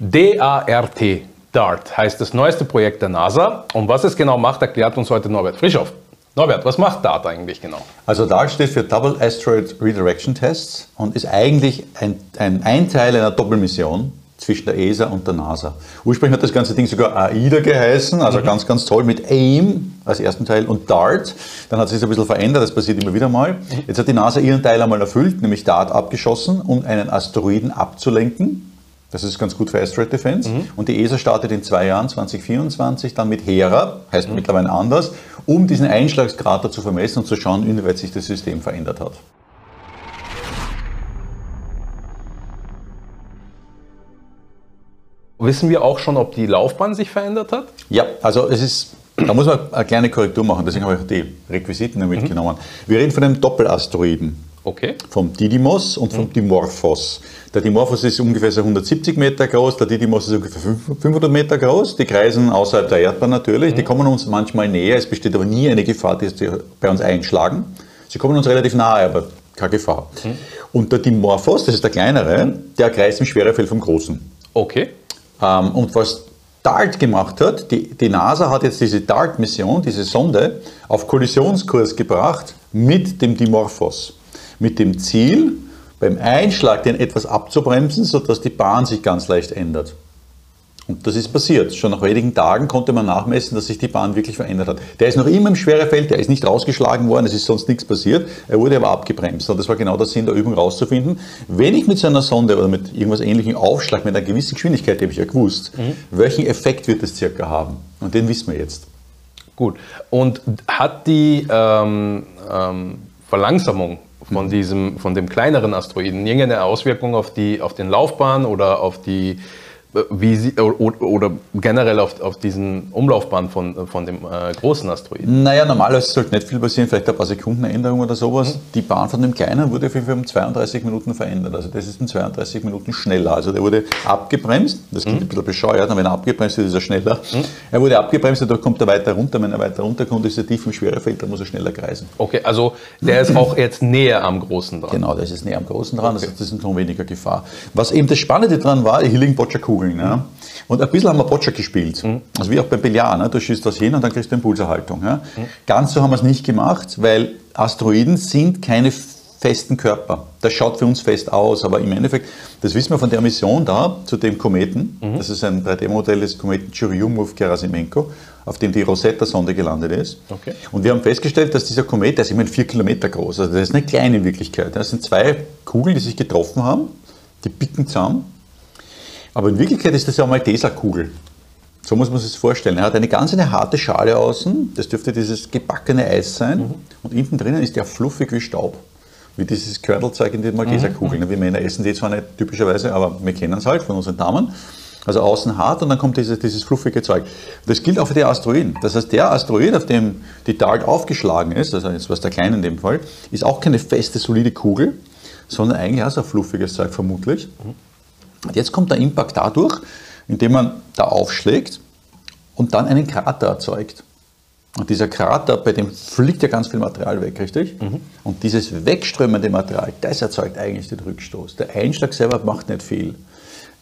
DART, DART, heißt das neueste Projekt der NASA. Und was es genau macht, erklärt uns heute Norbert Frischhoff. Norbert, was macht DART eigentlich genau? Also DART steht für Double Asteroid Redirection Tests und ist eigentlich ein, ein, ein Teil einer Doppelmission zwischen der ESA und der NASA. Ursprünglich hat das ganze Ding sogar AIDA geheißen, also mhm. ganz, ganz toll mit AIM als ersten Teil und DART. Dann hat sich das ein bisschen verändert, das passiert immer wieder mal. Mhm. Jetzt hat die NASA ihren Teil einmal erfüllt, nämlich DART abgeschossen, um einen Asteroiden abzulenken. Das ist ganz gut für Asteroid Defense. Mhm. Und die ESA startet in zwei Jahren, 2024, dann mit Hera, heißt mhm. mittlerweile anders, um diesen Einschlagskrater zu vermessen und zu schauen, inwieweit sich das System verändert hat. Wissen wir auch schon, ob die Laufbahn sich verändert hat? Ja, also es ist, da muss man eine kleine Korrektur machen, deswegen habe ich die Requisiten mhm. mitgenommen. Wir reden von einem Doppelasteroiden. Okay. Vom Didymos und vom mhm. Dimorphos. Der Dimorphos ist ungefähr so 170 Meter groß, der Didymos ist ungefähr 500 Meter groß. Die kreisen außerhalb der Erdbahn natürlich, mhm. die kommen uns manchmal näher, es besteht aber nie eine Gefahr, dass sie bei uns einschlagen. Sie kommen uns relativ nahe, aber keine Gefahr. Mhm. Und der Dimorphos, das ist der kleinere, der kreist im Schwerefeld vom Großen. Okay. Ähm, und was DART gemacht hat, die, die NASA hat jetzt diese DART-Mission, diese Sonde, auf Kollisionskurs gebracht mit dem Dimorphos. Mit dem Ziel, beim Einschlag den etwas abzubremsen, sodass die Bahn sich ganz leicht ändert. Und das ist passiert. Schon nach wenigen Tagen konnte man nachmessen, dass sich die Bahn wirklich verändert hat. Der ist noch immer im Schwerefeld, der ist nicht rausgeschlagen worden, es ist sonst nichts passiert. Er wurde aber abgebremst. Und das war genau der Sinn der Übung rauszufinden. Wenn ich mit so einer Sonde oder mit irgendwas ähnlichem aufschlag, mit einer gewissen Geschwindigkeit, die habe ich ja gewusst, mhm. welchen Effekt wird es circa haben? Und den wissen wir jetzt. Gut. Und hat die ähm, ähm, Verlangsamung von, diesem, von dem kleineren Asteroiden. Irgendeine Auswirkung auf, die, auf den Laufbahn oder auf die wie sie, oder generell auf, auf diesen Umlaufbahn von, von dem äh, großen Asteroiden? Naja, normalerweise sollte nicht viel passieren, vielleicht ein paar Sekunden Änderung oder sowas. Mhm. Die Bahn von dem kleinen wurde auf jeden Fall um 32 Minuten verändert. Also das ist in 32 Minuten schneller. Also der wurde abgebremst, das klingt mhm. ein bisschen bescheuert, aber wenn er abgebremst wird, ist er schneller. Mhm. Er wurde abgebremst, dadurch kommt er weiter runter. Wenn er weiter runterkommt, ist er tief im Schwerefeld, dann muss er schneller kreisen. Okay, also der ist auch jetzt näher am Großen dran. Genau, der ist näher am Großen dran, okay. das ist noch weniger Gefahr. Was eben das Spannende dran war, hier liegen Boccia-Kugeln. Kugeln. Ja? Und ein bisschen haben wir Boccia gespielt. Mhm. Also wie auch beim Billard. Ne? Du schießt das hin und dann kriegst du eine Impulserhaltung. Ja? Mhm. Ganz so haben wir es nicht gemacht, weil Asteroiden sind keine festen Körper. Das schaut für uns fest aus, aber im Endeffekt, das wissen wir von der Mission da zu dem Kometen. Mhm. Das ist ein 3D-Modell des Kometen Churyumov-Gerasimenko, auf dem die Rosetta-Sonde gelandet ist. Okay. Und wir haben festgestellt, dass dieser Komet, der ist immerhin vier Kilometer groß, also das ist eine kleine Wirklichkeit. Das sind zwei Kugeln, die sich getroffen haben, die picken zusammen aber in Wirklichkeit ist das ja mal Tesakugel. So muss man sich das vorstellen. Er hat eine ganz eine harte Schale außen, das dürfte dieses gebackene Eis sein. Mhm. Und innen drinnen ist der fluffig wie Staub. Wie dieses Kördelzeug in den Malteserkugeln. Mhm. Wir Männer essen die zwar nicht typischerweise, aber wir kennen es halt von unseren Damen. Also außen hart und dann kommt dieses, dieses fluffige Zeug. Das gilt auch für die Asteroiden. Das heißt, der Asteroid, auf dem die DART aufgeschlagen ist, also jetzt was der kleine in dem Fall, ist auch keine feste, solide Kugel, sondern eigentlich auch so ein fluffiges Zeug vermutlich. Mhm. Und jetzt kommt der Impact dadurch, indem man da aufschlägt und dann einen Krater erzeugt. Und dieser Krater, bei dem fliegt ja ganz viel Material weg, richtig? Mhm. Und dieses wegströmende Material, das erzeugt eigentlich den Rückstoß. Der Einschlag selber macht nicht viel.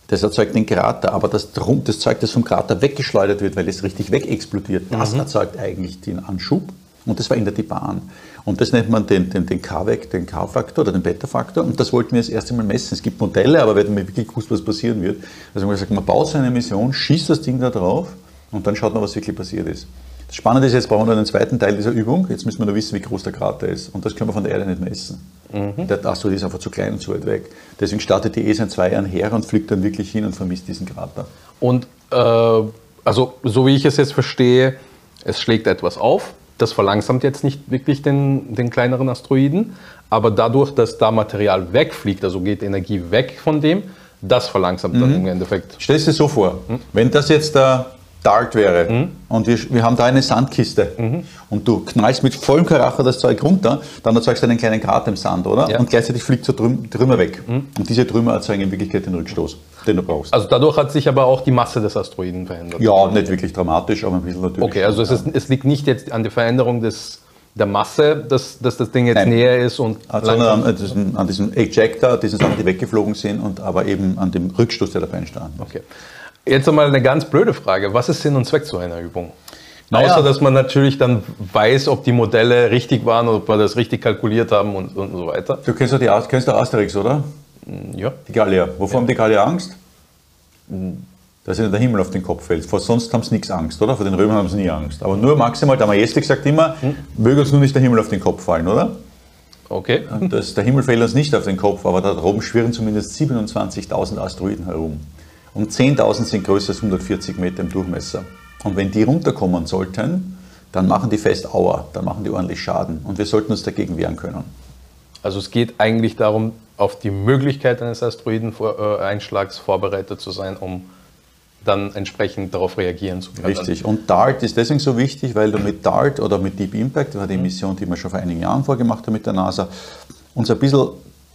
Das erzeugt den Krater, aber das, das Zeug, das vom Krater weggeschleudert wird, weil es richtig wegexplodiert, das mhm. erzeugt eigentlich den Anschub und das verändert die Bahn. Und das nennt man den, den, den K-Weg, den K-Faktor oder den Beta-Faktor. Und das wollten wir das erste Mal messen. Es gibt Modelle, aber wir hatten wirklich gewusst, was passieren wird. Also man gesagt, man baut so eine Mission, schießt das Ding da drauf und dann schaut man, was wirklich passiert ist. Das Spannende ist, jetzt brauchen wir einen zweiten Teil dieser Übung. Jetzt müssen wir nur wissen, wie groß der Krater ist. Und das können wir von der Erde nicht messen. Mhm. Der Asteroid ist einfach zu klein und zu weit weg. Deswegen startet die ESA in zwei Jahren her und fliegt dann wirklich hin und vermisst diesen Krater. Und äh, also so wie ich es jetzt verstehe, es schlägt etwas auf, das verlangsamt jetzt nicht wirklich den, den kleineren Asteroiden, aber dadurch, dass da Material wegfliegt, also geht Energie weg von dem, das verlangsamt mhm. dann im Endeffekt. Stell dir so vor, mhm. wenn das jetzt der Dart wäre mhm. und wir, wir haben da eine Sandkiste mhm. und du knallst mit vollem Karacher das Zeug runter, dann erzeugst du einen kleinen Krater im Sand, oder? Ja. Und gleichzeitig fliegt so Trüm Trümmer weg. Mhm. Und diese Trümmer erzeugen in Wirklichkeit den Rückstoß, den du brauchst. Also dadurch hat sich aber auch die Masse des Asteroiden verändert? Ja, nicht wirklich dramatisch, aber ein bisschen natürlich. Okay, also es, ist, es liegt nicht jetzt an der Veränderung des der Masse, dass, dass das Ding jetzt Nein. näher ist und Sondern an, diesem, an diesem Ejector, diesen Sachen, die weggeflogen sind, und aber eben an dem Rückstoß, der dabei entstanden ist. Okay. Jetzt einmal eine ganz blöde Frage. Was ist Sinn und Zweck so einer Übung? Naja. Außer, dass man natürlich dann weiß, ob die Modelle richtig waren, ob wir das richtig kalkuliert haben und, und so weiter. Du kennst doch die, Ast- kennst Asterix, oder? Ja. Die Gallier. Wovor haben die Gallier Angst? Dass ihnen der Himmel auf den Kopf fällt. Vor sonst haben sie nichts Angst, oder? Vor den Römern haben sie nie Angst. Aber nur maximal, der Majestik sagt immer, möge uns nur nicht der Himmel auf den Kopf fallen, oder? Okay. Das, der Himmel fällt uns nicht auf den Kopf, aber da oben schwirren zumindest 27.000 Asteroiden herum. Und 10.000 sind größer als 140 Meter im Durchmesser. Und wenn die runterkommen sollten, dann machen die fest Aua, dann machen die ordentlich Schaden. Und wir sollten uns dagegen wehren können. Also es geht eigentlich darum, auf die Möglichkeit eines Asteroideneinschlags vorbereitet zu sein, um dann entsprechend darauf reagieren zu können. Richtig. Und DART ist deswegen so wichtig, weil du mit DART oder mit Deep Impact, das war die Mission, die wir schon vor einigen Jahren vorgemacht haben mit der NASA, uns ein bisschen,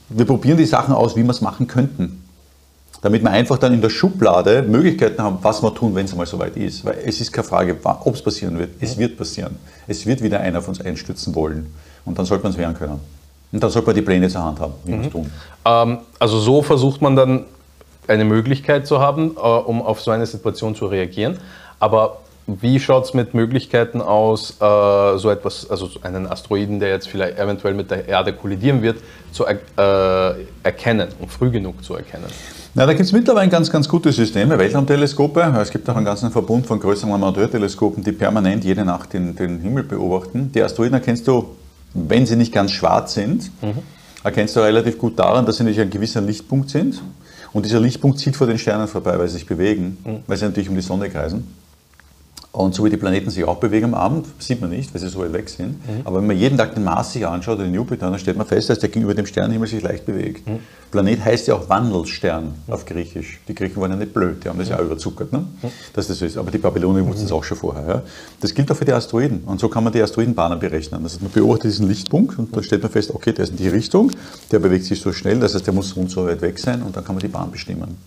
wir probieren die Sachen aus, wie wir es machen könnten. Damit wir einfach dann in der Schublade Möglichkeiten haben, was wir tun, wenn es einmal soweit ist. Weil es ist keine Frage, ob es passieren wird. Es wird passieren. Es wird wieder einer von uns einstürzen wollen. Und dann sollte man es wehren können. Und dann sollte man die Pläne zur Hand haben, wie wir es tun. Ähm, also so versucht man dann eine Möglichkeit zu haben, äh, um auf so eine Situation zu reagieren. Aber wie schaut es mit Möglichkeiten aus, äh, so etwas, also so einen Asteroiden, der jetzt vielleicht eventuell mit der Erde kollidieren wird, zu er, äh, erkennen und früh genug zu erkennen? Na, da gibt es mittlerweile ganz, ganz gute Systeme, Weltraumteleskope. Es gibt auch einen ganzen Verbund von größeren Amateurteleskopen, die permanent jede Nacht den, den Himmel beobachten. Die Asteroiden erkennst du, wenn sie nicht ganz schwarz sind, erkennst du relativ gut daran, dass sie natürlich ein gewisser Lichtpunkt sind. Und dieser Lichtpunkt zieht vor den Sternen vorbei, weil sie sich bewegen, weil sie natürlich um die Sonne kreisen. Und so wie die Planeten sich auch bewegen am Abend, sieht man nicht, weil sie so weit weg sind. Aber wenn man jeden Tag den Mars sich anschaut oder den Jupiter, dann stellt man fest, dass der gegenüber dem Sternenhimmel sich leicht bewegt. Planet heißt ja auch Wandelstern auf Griechisch. Die Griechen waren ja nicht blöd, die haben das ja auch überzuckert, ne? dass das so ist. Aber die Babylonier wussten es auch schon vorher. Ja? Das gilt auch für die Asteroiden. Und so kann man die Asteroidenbahnen berechnen. Das heißt, man beobachtet diesen Lichtpunkt und dann stellt man fest, okay, der ist in die Richtung, der bewegt sich so schnell, das heißt, der muss rund so weit weg sein und dann kann man die Bahn bestimmen.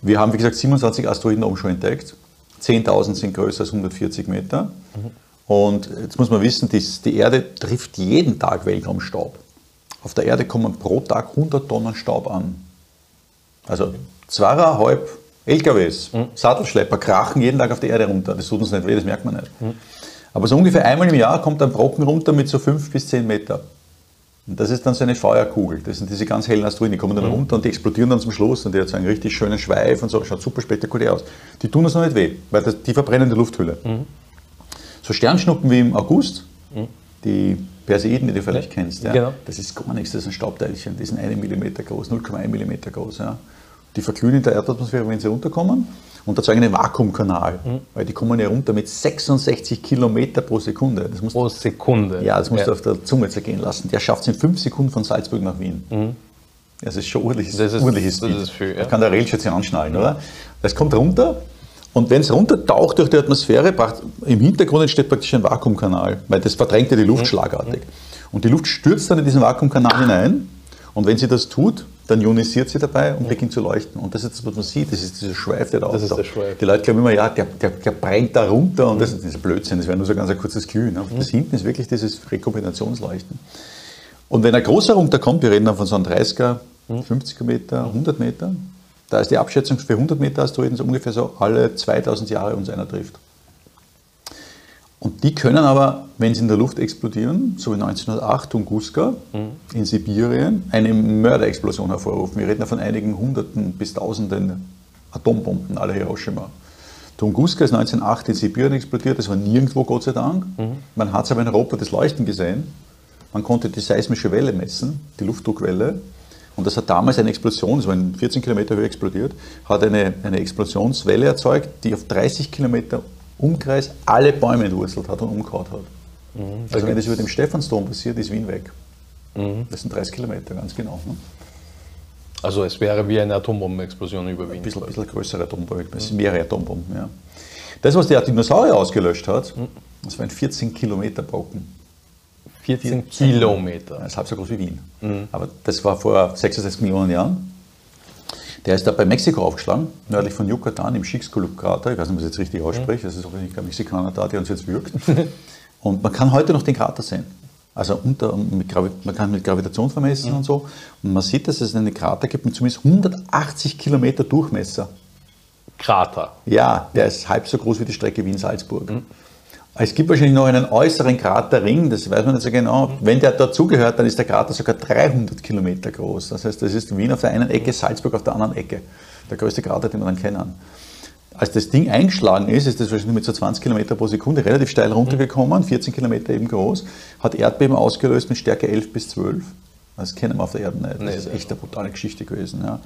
Wir haben, wie gesagt, 27 Asteroiden oben schon entdeckt. 10.000 sind größer als 140 Meter. Und jetzt muss man wissen, die, Erde trifft jeden Tag Weltraumstaub. Auf der Erde kommen pro Tag 100 Tonnen Staub an. Also zweieinhalb LKWs, Sattelschlepper krachen jeden Tag auf die Erde runter. Das tut uns nicht weh, das merkt man nicht. Aber so ungefähr einmal im Jahr kommt ein Brocken runter mit so 5 bis 10 Meter. Das ist dann so eine Feuerkugel. Das sind diese ganz hellen Asteroiden, die kommen dann runter und die explodieren dann zum Schluss und die hat so einen richtig schönen Schweif und so, schaut super spektakulär aus. Die tun uns noch nicht weh, weil das, die verbrennen die Lufthülle. So Sternschnuppen wie im August, die Perseiden, die du vielleicht kennst, ja, Genau. das ist gar nichts, das sind Staubteilchen, die sind 1 mm groß, 0,1 mm groß. Ja. Die verglühen in der Erdatmosphäre, wenn sie runterkommen und erzeugen einen Vakuumkanal, weil die kommen ja runter mit 66 Kilometer pro Sekunde. Das muss Pro Sekunde. ja, das musst du auf der Zunge zergehen lassen. Der schafft es in fünf Sekunden von Salzburg nach Wien. Das ist schon ordentliches, Das ist- ordentliches das ist viel, ja. Da kann der sich anschnallen, oder? Das kommt runter und wenn es runtertaucht durch die Atmosphäre, braucht, im Hintergrund entsteht praktisch ein Vakuumkanal, weil das verdrängt ja die Luft schlagartig. Und die Luft stürzt dann in diesen Vakuumkanal hinein und wenn sie das tut, dann ionisiert sie dabei und beginnt zu leuchten. Und das ist das, was man sieht, das ist dieser Schweif, der da Das ist der Schweif. Die Leute glauben immer, ja, der, der, der brennt da runter und das ist dieser Blödsinn, das wäre nur so ganz ein kurzes Glühen. Aber das hinten ist wirklich dieses Rekombinationsleuchten. Und wenn ein großer runterkommt, wir reden dann von so einem 30er, 50er Meter, 100 Meter, da ist die Abschätzung für 100 Meter Asteroiden so ungefähr so alle 2000 Jahre uns einer trifft. Und die können aber, wenn sie in der Luft explodieren, so wie 1908 Tunguska in Sibirien, eine Mörderexplosion hervorrufen. Wir reden ja von einigen Hunderten bis Tausenden Atombomben, alle Hiroshima. Tunguska ist 1908 in Sibirien explodiert, das war nirgendwo, Gott sei Dank. Man hat es aber in Europa das Leuchten gesehen. Man konnte die seismische Welle messen, die Luftdruckwelle. Und das hat damals eine Explosion, das war in 14 Kilometer Höhe explodiert, hat eine, eine Explosionswelle erzeugt, die auf 30 Kilometer Umkreis alle Bäume entwurzelt hat und umgehauen hat. Also wenn das über dem Stephansdom passiert, ist Wien weg. Das sind 30 Kilometer, ganz genau. Ne? Also es wäre wie eine Atombombenexplosion über Wien. Ein bisschen, bisschen größere Atombomben, es sind mehrere Atombomben. Ja. Das, was der Dinosaurier ausgelöscht hat, das war ein 14 Kilometer Brocken. 14 Kilometer. Das ist halb so groß wie Wien. Aber das war vor 66 Millionen Jahren. Der ist da bei Mexiko aufgeschlagen, nördlich von Yucatan, im Chicxulub-Krater. Ich weiß nicht, ob ich das jetzt richtig ausspreche. Das ist hoffentlich kein Mexikaner da, der uns jetzt wirkt. Und man kann heute noch den Krater sehen. Also unter, mit man kann mit Gravitation vermessen mhm. und so. Und man sieht, dass es einen Krater gibt mit zumindest 180 Kilometer Durchmesser. Krater? Ja, der ist halb so groß wie die Strecke Wien-Salzburg. Mhm. Es gibt wahrscheinlich noch einen äußeren Kraterring, das weiß man nicht so genau. Wenn der dazugehört, dann ist der Krater sogar 300 Kilometer groß. Das heißt, das ist Wien auf der einen Ecke, Salzburg auf der anderen Ecke. Der größte Krater, den wir dann kennen als das Ding eingeschlagen ist, ist das wahrscheinlich mit so 20 Kilometer pro Sekunde relativ steil runtergekommen, 14 Kilometer eben groß, hat Erdbeben ausgelöst mit Stärke 11 bis 12. Das kennen wir auf der Erde nicht. Das ist echt eine brutale Geschichte gewesen. Ja.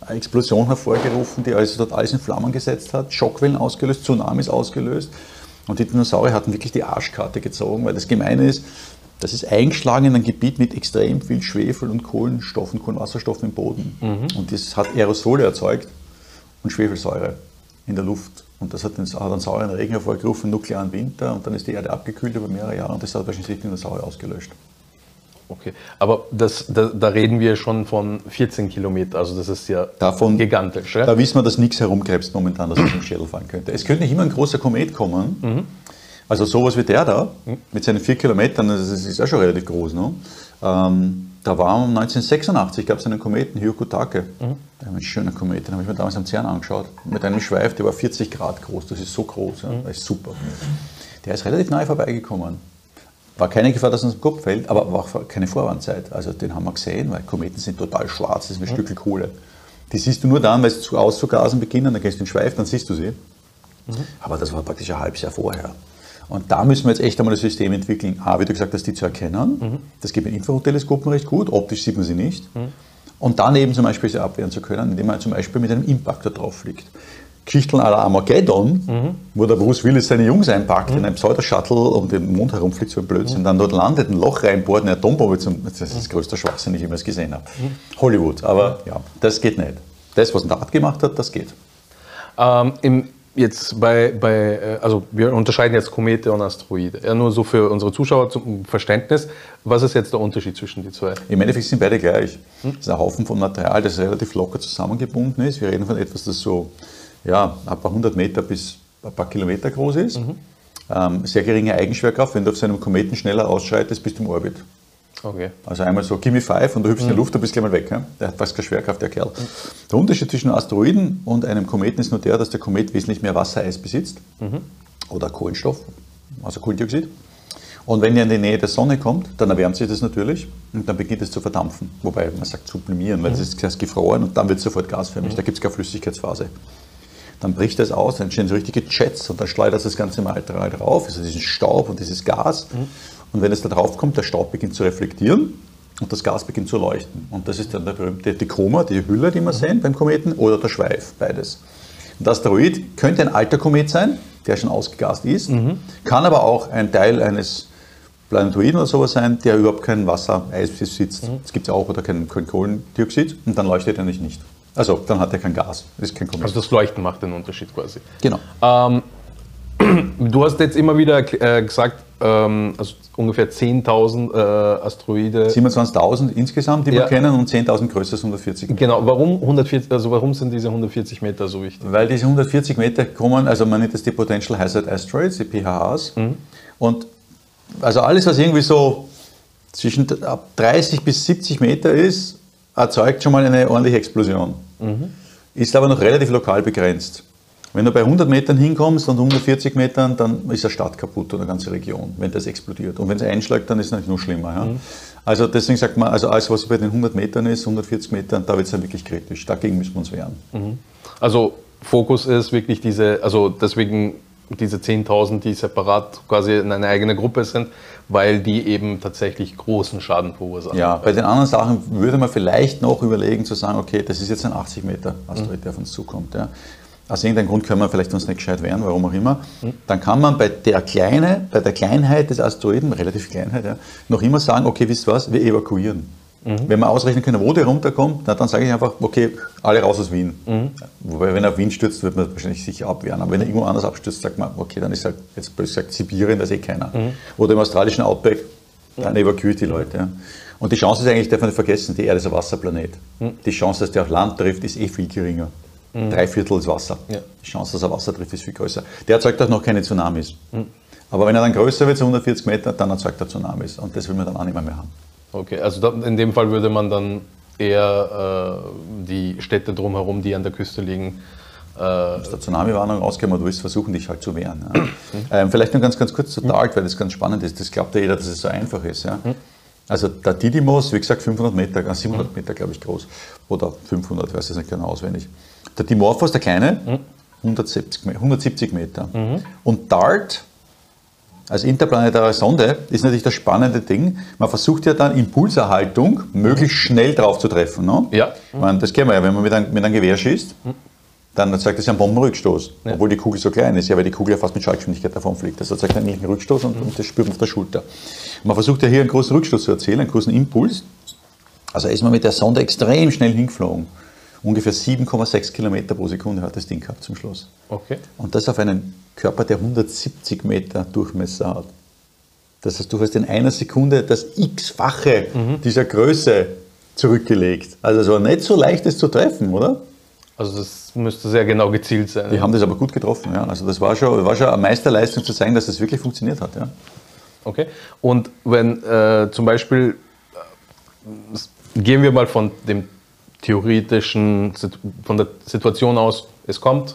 Eine Explosion hervorgerufen, die also dort alles in Flammen gesetzt hat, Schockwellen ausgelöst, Tsunamis ausgelöst. Und die Dinosaurier hatten wirklich die Arschkarte gezogen, weil das Gemeine ist, das ist eingeschlagen in ein Gebiet mit extrem viel Schwefel und Kohlenstoffen, Kohlenwasserstoff im Boden. Mhm. Und das hat Aerosole erzeugt und Schwefelsäure in der Luft. Und das hat, den, hat einen sauren Regen hervorgerufen, nuklearen Winter und dann ist die Erde abgekühlt über mehrere Jahre und das hat wahrscheinlich die Dinosaurier ausgelöscht. Okay, aber das, da, da, reden wir schon von 14 Kilometern, also das ist ja Davon, gigantisch. Ja? Da wissen wir, dass nichts herumkrebst momentan, dass es im Schädel fallen könnte. Es könnte nicht immer ein großer Komet kommen, mhm. also sowas wie der da, mhm. mit seinen 4 Kilometern, das ist ja schon relativ groß. Ne? Ähm, da war 1986, gab es einen Kometen, Hyokutake. Mhm. Ein schöner Komet, den habe ich mir damals am CERN angeschaut. Mit einem Schweif, der war 40 Grad groß, das ist so groß, ja. Mhm. das ist super. Der ist relativ nahe vorbeigekommen. War keine Gefahr, dass uns im Kopf fällt, aber war auch keine Vorwarnzeit. Also den haben wir gesehen, weil Kometen sind total schwarz, das ist ein mhm. Stück Kohle. Die siehst du nur dann, weil sie zu auszugasen beginnen, dann gehst du in den Schweif, dann siehst du sie. Mhm. Aber das war praktisch ein halbes Jahr vorher. Und da müssen wir jetzt echt einmal das System entwickeln. A, wie du gesagt hast, die zu erkennen. Mhm. Das geht mit Infrarotteleskopen recht gut. Optisch sieht man sie nicht. Mhm. Und dann eben zum Beispiel sie abwehren zu können, indem man zum Beispiel mit einem Impactor drauf fliegt. Geschichten à la Armageddon, mhm. wo der Bruce Willis seine Jungs einpackt mhm. in einem Pseudo-Shuttle um den Mond herumfliegt, so ein Blödsinn, mhm. dann dort landet, ein Loch reinbohrt, eine Atombombe zum. Das ist das größte Schwachsinn, den ich jemals gesehen habe. Mhm. Hollywood, aber ja, das geht nicht. Das, was ein Dart gemacht hat, das geht. Ähm, Im jetzt bei, bei, äh, also wir unterscheiden jetzt Komete und Asteroide. Ja, nur so für unsere Zuschauer zum Verständnis. Was ist jetzt der Unterschied zwischen den zwei? Im Endeffekt sind beide gleich. Hm? Das ist ein Haufen von Material, das relativ locker zusammengebunden ist. Wir reden von etwas, das so ja, ein paar hundert Meter bis ein paar Kilometer groß ist. Mhm. Ähm, sehr geringe Eigenschwerkraft. Wenn du auf seinem Kometen schneller ausschreitest, bist du im Orbit. Okay. Also einmal so, gimme five und du hüpfst mhm. in die Luft, du bist gleich mal weg. Ja? Der hat fast keine Schwerkraft, der Kerl. Mhm. Der Unterschied zwischen Asteroiden und einem Kometen ist nur der, dass der Komet wesentlich mehr Wassereis besitzt mhm. oder Kohlenstoff, also Kohlendioxid. Und wenn er in die Nähe der Sonne kommt, dann erwärmt sich das natürlich und dann beginnt es zu verdampfen. Wobei man sagt sublimieren, weil mhm. das ist erst gefroren und dann wird es sofort gasförmig. Mhm. Da gibt es keine Flüssigkeitsphase. Dann bricht das aus, dann entstehen so richtige Jets und dann schleudert das ganze Material drauf, also diesen Staub und dieses Gas. Mhm. Und wenn es da drauf kommt, der Staub beginnt zu reflektieren und das Gas beginnt zu leuchten. Und das ist dann der berühmte die Koma, die Hülle, die wir mhm. sehen beim Kometen, oder der Schweif, beides. Und der Asteroid könnte ein alter Komet sein, der schon ausgegast ist, mhm. kann aber auch ein Teil eines Planetoiden oder sowas sein, der überhaupt kein Wasser, Eis besitzt. Mhm. Das gibt es ja auch, oder kein, kein Kohlendioxid, und dann leuchtet er nicht. nicht. Also, dann hat er kein Gas, das ist kein Komet. Also das Leuchten macht den Unterschied quasi. Genau. Ähm, du hast jetzt immer wieder äh, gesagt, ähm, also ungefähr 10.000 äh, Asteroide. 27.000 insgesamt, die ja. wir kennen, und 10.000 größer als 140 Meter. Genau, warum, 140, also warum sind diese 140 Meter so wichtig? Weil diese 140 Meter kommen, also man nennt das die Potential Hazard Asteroids, die PHAs. Mhm. Und also alles, was irgendwie so zwischen 30 bis 70 Meter ist, erzeugt schon mal eine ordentliche Explosion. Mhm. Ist aber noch relativ lokal begrenzt. Wenn du bei 100 Metern hinkommst und 140 Metern, dann ist eine Stadt kaputt oder eine ganze Region, wenn das explodiert. Und wenn es einschlägt, dann ist es natürlich noch schlimmer. Ja? Mhm. Also deswegen sagt man, also alles, was bei den 100 Metern ist, 140 Metern, da wird es dann wirklich kritisch. Dagegen müssen wir uns wehren. Mhm. Also Fokus ist wirklich diese, also deswegen diese 10.000, die separat quasi in eine eigene Gruppe sind, weil die eben tatsächlich großen Schaden verursachen. Ja, bei den anderen Sachen würde man vielleicht noch überlegen zu sagen, okay, das ist jetzt ein 80 Meter Asteroid, mhm. der auf uns zukommt. Ja aus irgendeinem Grund können wir vielleicht uns nicht gescheit wehren, warum auch immer, mhm. dann kann man bei der Kleine, bei der Kleinheit des Asteroiden, relativ Kleinheit, ja, noch immer sagen, okay, wisst was, wir evakuieren. Mhm. Wenn wir ausrechnen können, wo der runterkommt, na, dann sage ich einfach, okay, alle raus aus Wien. Mhm. Wobei, wenn er auf Wien stürzt, wird man wahrscheinlich sicher abwehren. Aber wenn er irgendwo anders abstürzt, sagt man, okay, dann ist halt, jetzt gesagt, Sibirien, das eh keiner. Mhm. Oder im australischen Outback, dann evakuiert die Leute. Ja. Und die Chance ist eigentlich, darf man nicht vergessen, die Erde ist ein Wasserplanet. Mhm. Die Chance, dass der auf Land trifft, ist eh viel geringer. Mhm. Drei Viertel ist Wasser. Ja. Die Chance, dass er Wasser trifft, ist viel größer. Der erzeugt auch noch keine Tsunamis. Mhm. Aber wenn er dann größer wird, so 140 Meter, dann erzeugt er Tsunamis. Und das will man dann auch nicht mehr, mehr haben. Okay, also in dem Fall würde man dann eher äh, die Städte drumherum, die an der Küste liegen, äh, aus der Tsunami-Warnung rausgehen und du willst versuchen, dich halt zu wehren. Ja. ähm, vielleicht noch ganz, ganz kurz zu Dark, weil das ganz spannend ist. Das glaubt ja jeder, dass es so einfach ist. Ja. Also der Didymos, wie gesagt, 500 Meter, 700 äh, Meter, glaube ich, groß. Oder 500, weiß ich nicht genau auswendig. Der Dimorphos, der kleine, 170, 170 Meter. Und Dart, als interplanetare Sonde, ist natürlich das spannende Ding. Man versucht ja dann Impulserhaltung möglichst schnell drauf zu treffen. Ne? Ja. meine, das kennen wir ja, wenn man mit einem, mit einem Gewehr schießt dann zeigt das ja einen Bombenrückstoß, ja. obwohl die Kugel so klein ist, ja, weil die Kugel ja fast mit Schallgeschwindigkeit davon fliegt. Das zeigt einen ähnlichen Rückstoß und, und, das spürt man auf der Schulter. Man versucht ja hier einen großen Rückstoß zu erzielen, einen großen Impuls. Also ist man mit der Sonde extrem schnell hingeflogen. Ungefähr 7,6 Kilometer pro Sekunde hat das Ding gehabt zum Schluss. Okay. Und das auf einen Körper, der 170 Meter Durchmesser hat. Das heißt, du hast in einer Sekunde das x-fache mhm. dieser Größe zurückgelegt. Also es war nicht so leicht, das zu treffen, oder? Also das müsste sehr genau gezielt sein. Die haben das aber gut getroffen, ja. Also das war schon, war schon eine Meisterleistung zu zeigen, dass das wirklich funktioniert hat, ja. Okay. Und wenn äh, zum Beispiel, äh, gehen wir mal von dem theoretischen, von der Situation aus, es kommt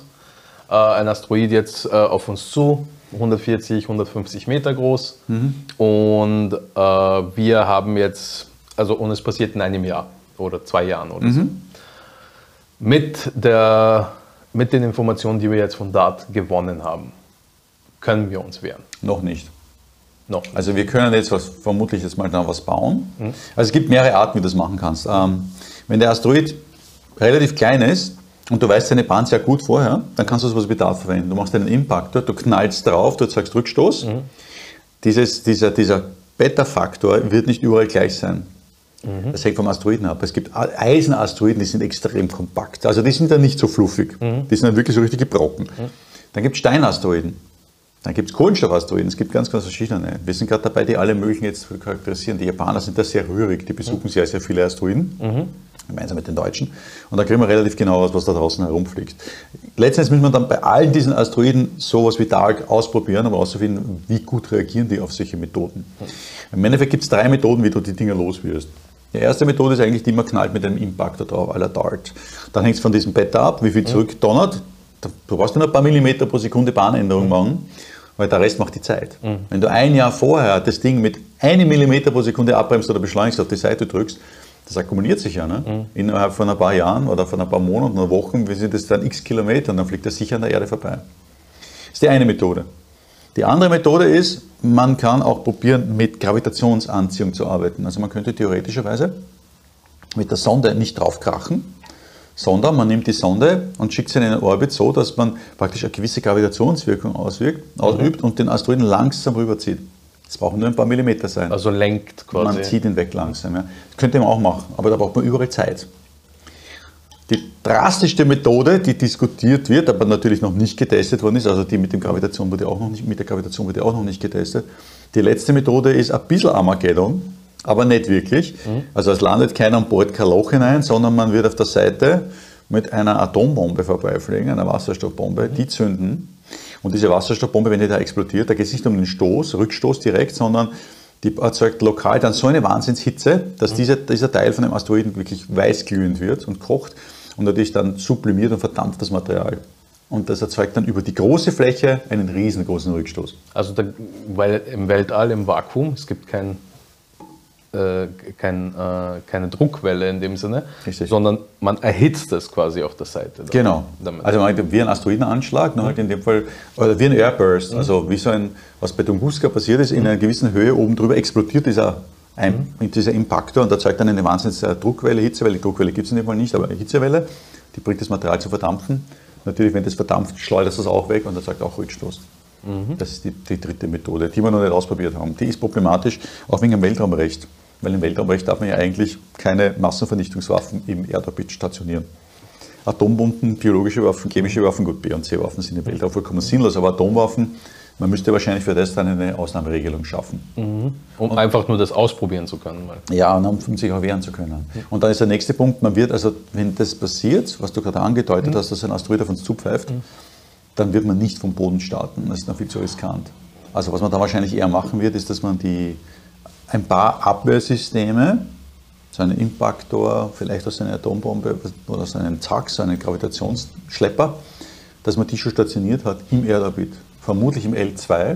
äh, ein Asteroid jetzt äh, auf uns zu, 140, 150 Meter groß mhm. und äh, wir haben jetzt, also und es passiert in einem Jahr oder zwei Jahren oder mhm. so mit, der, mit den Informationen, die wir jetzt von DART gewonnen haben, können wir uns wehren? Noch nicht. Noch. Also wir können jetzt was, vermutlich jetzt mal da was bauen. Mhm. Also es gibt mehrere Arten, wie du das machen kannst. Ähm, wenn der Asteroid relativ klein ist und du weißt deine Bahn sehr gut vorher, dann kannst du sowas wie DART verwenden. Du machst einen Impactor, du knallst drauf, du zeigst Rückstoß. Mhm. Dieses, dieser, dieser Beta-Faktor wird nicht überall gleich sein. Mhm. Das hängt vom Asteroiden ab. Es gibt Eisenasteroiden, die sind extrem kompakt. Also die sind dann nicht so fluffig. Mhm. Die sind dann wirklich so richtige Brocken. Mhm. Dann gibt es Steinasteroiden. Dann gibt es Kohlenstoffasteroiden. Es gibt ganz, ganz verschiedene. Wir sind gerade dabei, die alle möglichen jetzt zu charakterisieren. Die Japaner sind da sehr rührig. Die besuchen mhm. sehr, sehr viele Asteroiden. Gemeinsam mit den Deutschen. Und da kriegen wir relativ genau aus, was da draußen herumfliegt. Letztendlich müssen wir dann bei all diesen Asteroiden sowas wie Dark ausprobieren, um herauszufinden, wie gut reagieren die auf solche Methoden. Im Endeffekt gibt es drei Methoden, wie du die Dinger los wirst. Die erste Methode ist eigentlich, die man knallt mit einem Impactor drauf, la Dart. Dann hängt es von diesem Beta ab, wie viel zurückdonnert. Du brauchst nur ein paar Millimeter pro Sekunde Bahnänderung mhm. machen, weil der Rest macht die Zeit. Mhm. Wenn du ein Jahr vorher das Ding mit einem Millimeter pro Sekunde abbremst oder beschleunigst, auf die Seite drückst, das akkumuliert sich ja. Ne? Mhm. Innerhalb von ein paar Jahren oder von ein paar Monaten oder Wochen, wie sind das dann x Kilometer und dann fliegt das sicher an der Erde vorbei. Das ist die eine Methode. Die andere Methode ist, man kann auch probieren, mit Gravitationsanziehung zu arbeiten. Also man könnte theoretischerweise mit der Sonde nicht draufkrachen, sondern man nimmt die Sonde und schickt sie in einen Orbit so, dass man praktisch eine gewisse Gravitationswirkung auswirkt, mhm. ausübt und den Asteroiden langsam rüberzieht. Das brauchen nur ein paar Millimeter sein. Also lenkt quasi. Man zieht ihn weg langsam. Ja. Das könnte man auch machen, aber da braucht man überall Zeit. Die drastischste Methode, die diskutiert wird, aber natürlich noch nicht getestet worden ist, also die mit, dem Gravitation wurde auch noch nicht, mit der Gravitation wurde auch noch nicht getestet. Die letzte Methode ist ein bisschen Armageddon, aber nicht wirklich. Mhm. Also es landet keiner an Bord kein Loch hinein, sondern man wird auf der Seite mit einer Atombombe vorbeifliegen, einer Wasserstoffbombe, mhm. die zünden. Und diese Wasserstoffbombe, wenn die da explodiert, da geht es nicht um den Stoß, Rückstoß direkt, sondern die erzeugt lokal dann so eine Wahnsinnshitze, dass mhm. dieser, dieser Teil von dem Asteroiden wirklich weißglühend wird und kocht und natürlich dann sublimiert und verdampft das Material. Und das erzeugt dann über die große Fläche einen riesengroßen Rückstoß. Also da, weil im Weltall, im Vakuum, es gibt kein, äh, kein, äh, keine Druckwelle in dem Sinne, Richtig. sondern man erhitzt es quasi auf der Seite. Genau. Damit. Also man, wie ein Asteroidenanschlag, mhm. halt in dem Fall, oder wie ein Airburst, mhm. also wie so ein, was bei Tunguska passiert ist, in einer gewissen Höhe oben drüber explodiert dieser ein, mhm. dieser Impaktor und erzeugt dann eine wahnsinnige äh, Druckwelle, Hitzewelle. Druckwelle gibt es in dem Fall nicht, aber eine Hitzewelle, die bringt das Material zu verdampfen. Natürlich, wenn das verdampft, schleudert das auch weg und erzeugt auch Rückstoß. Mhm. Das ist die, die, dritte Methode, die wir noch nicht ausprobiert haben. Die ist problematisch, auch wegen dem Weltraumrecht. Weil im Weltraumrecht darf man ja eigentlich keine Massenvernichtungswaffen im Erdorbit stationieren. Atombomben, biologische Waffen, chemische Waffen, gut, B- und C-Waffen sind im Weltraum vollkommen sinnlos, aber Atomwaffen man müsste wahrscheinlich für das dann eine Ausnahmeregelung schaffen. Mhm. Um und, einfach nur das ausprobieren zu können. Mal. Ja, und um sich auch wehren zu können. Mhm. Und dann ist der nächste Punkt, man wird, also wenn das passiert, was du gerade angedeutet mhm. hast, dass ein Asteroid auf uns zupfeift, mhm. Dann wird man nicht vom Boden starten. Das ist noch viel zu riskant. Also was man da wahrscheinlich eher machen wird, ist, dass man die, ein paar Abwehrsysteme, so einen Impaktor, vielleicht aus einer Atombombe oder aus einem Zack, so einen Gravitationsschlepper, dass man die schon stationiert hat im Erdorbit. Vermutlich im L2,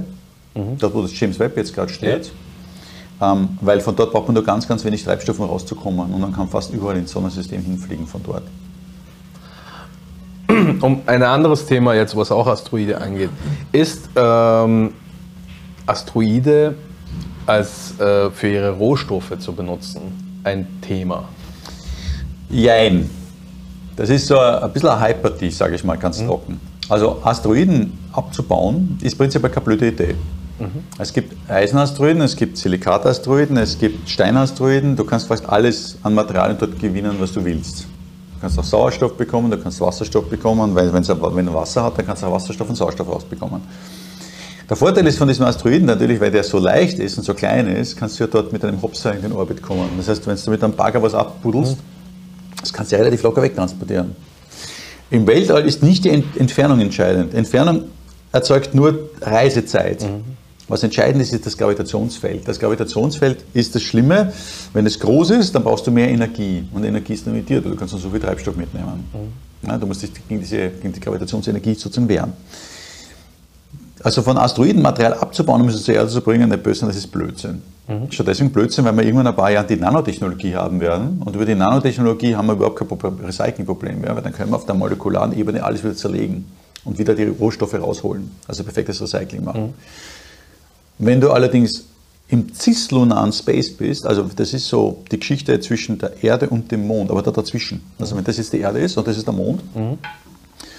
mhm. dort wo das James Webb jetzt gerade steht. Ja. Ähm, weil von dort braucht man nur ganz, ganz wenig Treibstoff, um rauszukommen. Und man kann fast überall ins Sonnensystem hinfliegen von dort. Um ein anderes Thema jetzt, was auch Asteroide angeht, ist ähm, Asteroide als äh, für ihre Rohstoffe zu benutzen ein Thema? Jein. Das ist so ein bisschen ein Hypertie, sage ich mal ganz mhm. trocken. Also Asteroiden abzubauen ist prinzipiell keine blöde Idee. Mhm. Es gibt Eisenasteroiden, es gibt Silikatasteroiden, es gibt Steinasteroiden. Du kannst fast alles an Materialien dort gewinnen, was du willst. Du kannst auch Sauerstoff bekommen, du kannst Wasserstoff bekommen. Weil, wenn er Wasser hat, dann kannst du auch Wasserstoff und Sauerstoff rausbekommen. Der Vorteil ist von diesem Asteroiden natürlich, weil der so leicht ist und so klein ist, kannst du ja dort mit einem Hopser in den Orbit kommen. Das heißt, wenn du mit einem Bagger was abbuddelst, das kannst du ja relativ locker wegtransportieren. Im Weltall ist nicht die Entfernung entscheidend. Entfernung erzeugt nur Reisezeit. Mhm. Was entscheidend ist, ist das Gravitationsfeld. Das Gravitationsfeld ist das Schlimme. Wenn es groß ist, dann brauchst du mehr Energie. Und Energie ist limitiert. Du kannst nur so viel Treibstoff mitnehmen. Mhm. Ja, du musst dich gegen, diese, gegen die Gravitationsenergie sozusagen wehren. Also von Asteroidenmaterial abzubauen, um es zur Erde zu bringen, nicht böse, das ist Blödsinn. Mhm. Schon deswegen Blödsinn, weil wir irgendwann ein paar Jahre die Nanotechnologie haben werden. Und über die Nanotechnologie haben wir überhaupt kein Recyclingproblem mehr, weil dann können wir auf der molekularen Ebene alles wieder zerlegen und wieder die Rohstoffe rausholen. Also perfektes Recycling machen. Mhm. Wenn du allerdings im cislunaren Space bist, also das ist so die Geschichte zwischen der Erde und dem Mond, aber da dazwischen. Also wenn das jetzt die Erde ist und das ist der Mond, mhm.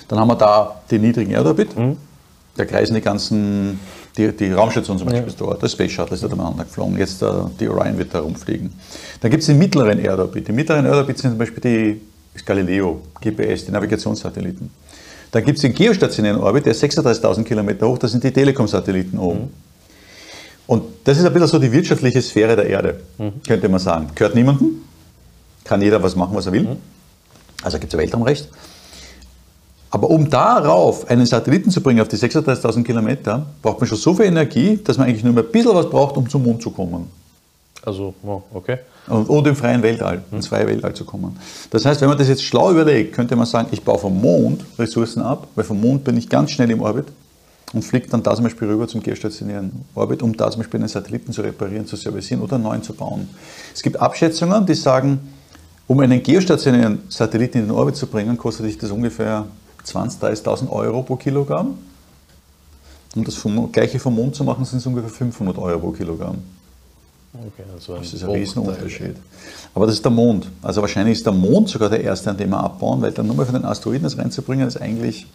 dann haben wir da den niedrigen Erdorbit. Mhm da kreisen die ganzen, die, die Raumstation zum Beispiel ja. ist dort, das Space Shuttle ist da miteinander geflogen, jetzt uh, die Orion wird da rumfliegen. Dann gibt es den mittleren Erdorbit. Die mittleren Erdorbit sind zum Beispiel die Galileo, GPS, die Navigationssatelliten. Dann gibt es den geostationären Orbit, der ist 36.000 Kilometer hoch, das sind die Telekom-Satelliten oben. Mhm. Und das ist ein bisschen so die wirtschaftliche Sphäre der Erde, mhm. könnte man sagen. Gehört niemandem, kann jeder was machen, was er will. Mhm. Also gibt es ja Weltraumrecht. Aber um darauf einen Satelliten zu bringen auf die 36.000 Kilometer, braucht man schon so viel Energie, dass man eigentlich nur mehr ein bisschen was braucht, um zum Mond zu kommen. Also, okay. Und, und im freien Weltall, hm. ins freie Weltall zu kommen. Das heißt, wenn man das jetzt schlau überlegt, könnte man sagen, ich baue vom Mond Ressourcen ab, weil vom Mond bin ich ganz schnell im Orbit und fliege dann da zum Beispiel rüber zum geostationären Orbit, um da zum Beispiel einen Satelliten zu reparieren, zu servicieren oder einen neuen zu bauen. Es gibt Abschätzungen, die sagen, um einen geostationären Satelliten in den Orbit zu bringen, kostet dich das ungefähr 20.000, 30.000 Euro pro Kilogramm. Um das vom, gleiche vom Mond zu machen, sind es ungefähr 500 Euro pro Kilogramm. Okay, also ein das ist ein Riesenunterschied. Aber das ist der Mond. Also wahrscheinlich ist der Mond sogar der erste, an dem wir abbauen, weil dann nur mal von den Asteroiden das reinzubringen, ist eigentlich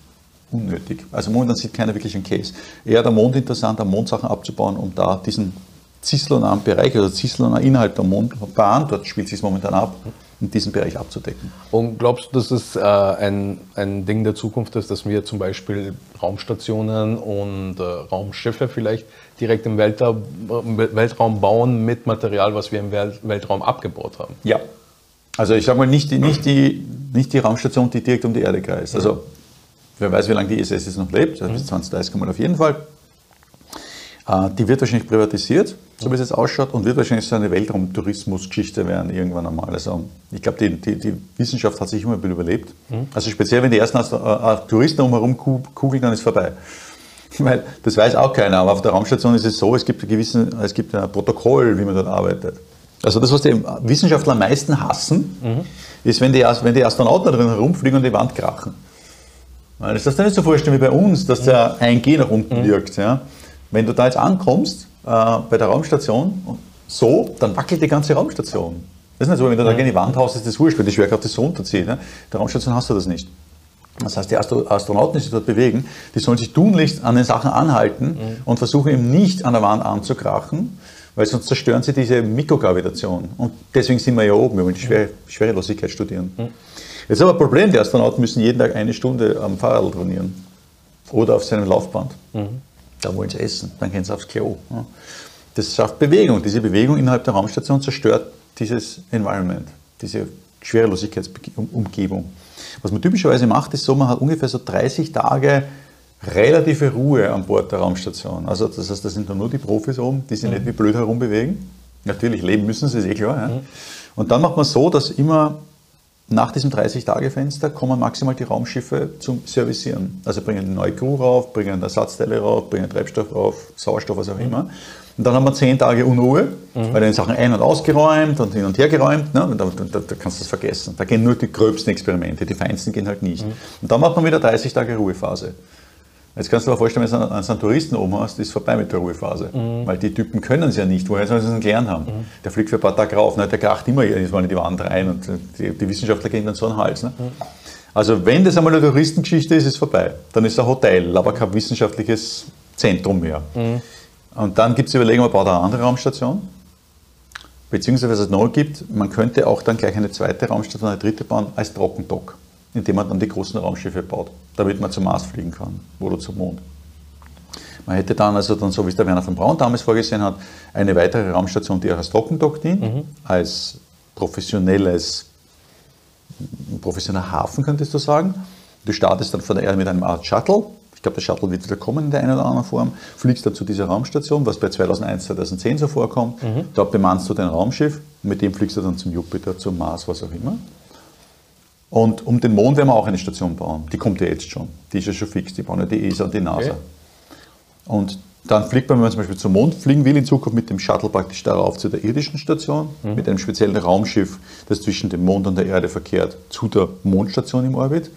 unnötig. Also momentan sieht keiner wirklich einen Case. Eher der Mond interessant, am Mond Sachen abzubauen, um da diesen zislonaren Bereich, also Cislonar innerhalb der Mondbahn, dort spielt sich es momentan ab, in diesem Bereich abzudecken. Und glaubst du, dass es äh, ein, ein Ding der Zukunft ist, dass wir zum Beispiel Raumstationen und äh, Raumschiffe vielleicht direkt im Weltraum, äh, Weltraum bauen mit Material, was wir im Welt, Weltraum abgebaut haben? Ja. Also ich sage mal, nicht die, nicht, die, nicht die Raumstation, die direkt um die Erde kreist. Also wer weiß, wie lange die ISS jetzt noch lebt, also bis 2030 kommen wir auf jeden Fall. Äh, die wird wahrscheinlich privatisiert, so wie es jetzt ausschaut, und wird wahrscheinlich so eine Weltraumtourismusgeschichte werden irgendwann einmal. Also ich glaube, die, die, die, Wissenschaft hat sich immer ein bisschen überlebt. Mhm. Also speziell, wenn die ersten äh, Touristen umherum kugeln, dann ist vorbei. Weil das weiß auch keiner, aber auf der Raumstation ist es so, es gibt, gewissen, es gibt ein Protokoll, wie man dort arbeitet. Also das, was die Wissenschaftler am meisten hassen, mhm. ist, wenn die, wenn die Astronauten drin herumfliegen und die Wand krachen. Weil das ist das nicht so vorstellen wie bei uns, dass der 1G nach unten mhm. wirkt. Ja? Wenn du da jetzt ankommst äh, bei der Raumstation, so, dann wackelt die ganze Raumstation. Das ist nicht so, wenn du da gegen die Wand haust, ist das wurscht, weil die Schwerkraft ist so unterzieht. Ne? Der Raumstation hast du das nicht. Das heißt, die Astronauten, die sich dort bewegen, die sollen sich tunlichst an den Sachen anhalten mhm. und versuchen eben nicht an der Wand anzukrachen, weil sonst zerstören sie diese Mikrogravitation. Und deswegen sind wir ja oben, wir wollen die Schwer Schwerelosigkeit studieren. Mhm. Jetzt aber ein Problem, die Astronauten müssen jeden Tag eine Stunde am Fahrrad trainieren oder auf seinem Laufband. Mhm. Da wollen sie essen, dann gehen sie aufs Klo. Das schafft Bewegung. Diese Bewegung innerhalb der Raumstation zerstört dieses Environment, diese Schwerelosigkeitsumgebung. Was man typischerweise macht, ist so, man hat ungefähr so 30 Tage relative Ruhe an Bord der Raumstation. Also das heißt, da sind nur die Profis oben, die sich mhm. nicht wie blöd herumbewegen. Natürlich leben müssen sie, ist eh klar. Ja. Mhm. Und dann macht man so, dass immer nach diesem 30-Tage-Fenster kommen maximal die Raumschiffe zum Servicieren. Also bringen eine neue Crew rauf, bringen Ersatzteile rauf, bringen Treibstoff rauf, Sauerstoff, was auch mhm. immer. Und dann haben wir zehn Tage Unruhe, mhm. weil dann Sachen ein- und ausgeräumt und hin und her geräumt. Ne? Da, da, da, kannst du das vergessen. Da gehen nur die gröbsten Experimente, die feinsten gehen halt nicht. Mhm. Und dann macht man wieder 30 Tage Ruhephase. Jetzt kannst du dir vorstellen, wenn du einen, Touristen oben hast, ist vorbei mit der Ruhephase. Mhm. Weil die Typen können es ja nicht. Woher sollen sie es gelernt haben? Mhm. Der fliegt für ein paar Tage rauf, ne? der kracht immer jedes Mal in die Wand rein und die, die Wissenschaftler gehen dann so einen Hals. Ne? Mhm. Also wenn das einmal eine Touristengeschichte ist, ist es vorbei. Dann ist es ein Hotel, aber kein wissenschaftliches Zentrum mehr. Mhm. Und dann gibt es Überlegungen, man baut eine andere Raumstation. Beziehungsweise was es noch gibt, man könnte auch dann gleich eine zweite Raumstation, eine dritte bauen als Trockendock, indem man dann die großen Raumschiffe baut, damit man zum Mars fliegen kann oder zum Mond. Man hätte dann also dann, so wie es der Werner von Braun damals vorgesehen hat, eine weitere Raumstation, die auch als Trockendock dient, mhm. als professionelles, professioneller Hafen, könntest du sagen. Du startest dann von der Erde mit einem Art Shuttle, ich glaube, der Shuttle wird wieder kommen in der einen oder anderen Form, fliegst dann zu dieser Raumstation, was bei 2001, 2010 so vorkommt. Mhm. Dort bemannst du dein Raumschiff, mit dem fliegst du dann zum Jupiter, zum Mars, was auch immer. Und um den Mond werden wir auch eine Station bauen. Die kommt ja jetzt schon. Die ist ja schon fix. Die bauen ja die ESA und die NASA. Okay. Und dann fliegt man, wenn man zum Beispiel zum Mond fliegen will, in Zukunft mit dem Shuttle praktisch darauf zu der irdischen Station, mhm. mit einem speziellen Raumschiff, das zwischen dem Mond und der Erde verkehrt, zu der Mondstation im Orbit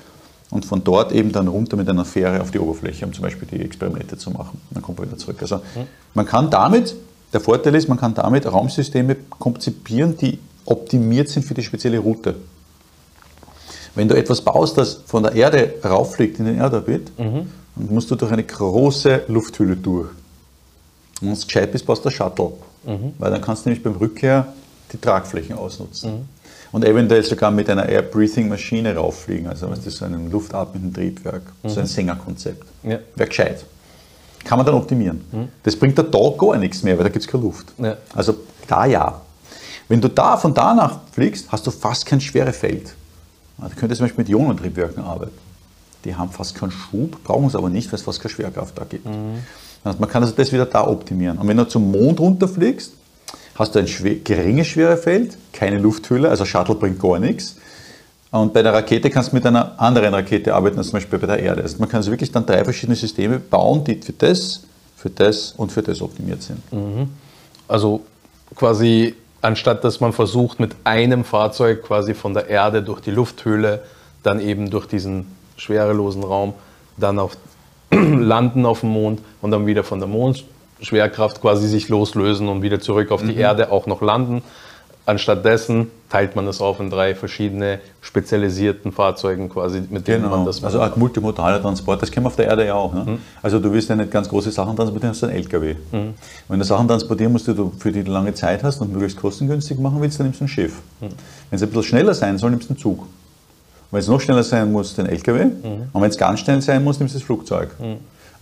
und von dort eben dann runter mit einer Fähre auf die Oberfläche, um zum Beispiel die Experimente zu machen. Dann kommt man wieder zurück. Also man kann damit, der Vorteil ist, man kann damit Raumsysteme konzipieren, die optimiert sind für die spezielle Route. Wenn du etwas baust, das von der Erde rauffliegt in den Erdorbit, mhm. dann musst du durch eine große Lufthülle durch. Und wenn du gescheit bist, baust du Shuttle. Mhm. Weil dann kannst du nämlich beim Rückkehr die Tragflächen ausnutzen. Mhm und eventuell sogar mit einer Air-Breathing-Maschine rauffliegen, also was ist so ein luftatmenden Triebwerk, so ein mhm. Sängerkonzept. Ja. Wäre gescheit. Kann man dann optimieren. Mhm. Das bringt da gar nichts mehr, weil da gibt es keine Luft. Ja. Also da ja. Wenn du da von da nach fliegst, hast du fast kein Schwerefeld. Also du könntest zum Beispiel mit Ionentriebwerken arbeiten. Die haben fast keinen Schub, brauchen es aber nicht, weil es fast keine Schwerkraft da gibt. Mhm. Also man kann also das wieder da optimieren. Und wenn du zum Mond runterfliegst, hast du ein schwer, geringes Schwerefeld, keine Lufthülle, also Shuttle bringt gar nichts. Und bei der Rakete kannst du mit einer anderen Rakete arbeiten, als zum Beispiel bei der Erde. Also man kann also wirklich dann drei verschiedene Systeme bauen, die für das, für das und für das optimiert sind. Mhm. Also quasi anstatt dass man versucht, mit einem Fahrzeug quasi von der Erde durch die Lufthöhle, dann eben durch diesen schwerelosen Raum, dann auf landen auf dem Mond und dann wieder von der Mond, Schwerkraft quasi sich loslösen und wieder zurück auf die mhm. Erde auch noch landen. Anstattdessen teilt man das auf in drei verschiedene spezialisierten Fahrzeugen quasi, mit denen genau. man das macht. Also ein multimodaler Transport, das kennen wir auf der Erde ja auch. Ne? Mhm. Also du willst ja nicht ganz große Sachen transportieren, hast du einen LKW. Mhm. Wenn du Sachen transportieren musst, die du für die du lange Zeit hast und möglichst kostengünstig machen willst, dann nimmst du ein Schiff. Mhm. Wenn es ein bisschen schneller sein soll, nimmst du einen Zug. Wenn es noch schneller sein muss, den LKW. Mhm. Und wenn es ganz schnell sein muss, nimmst du das Flugzeug.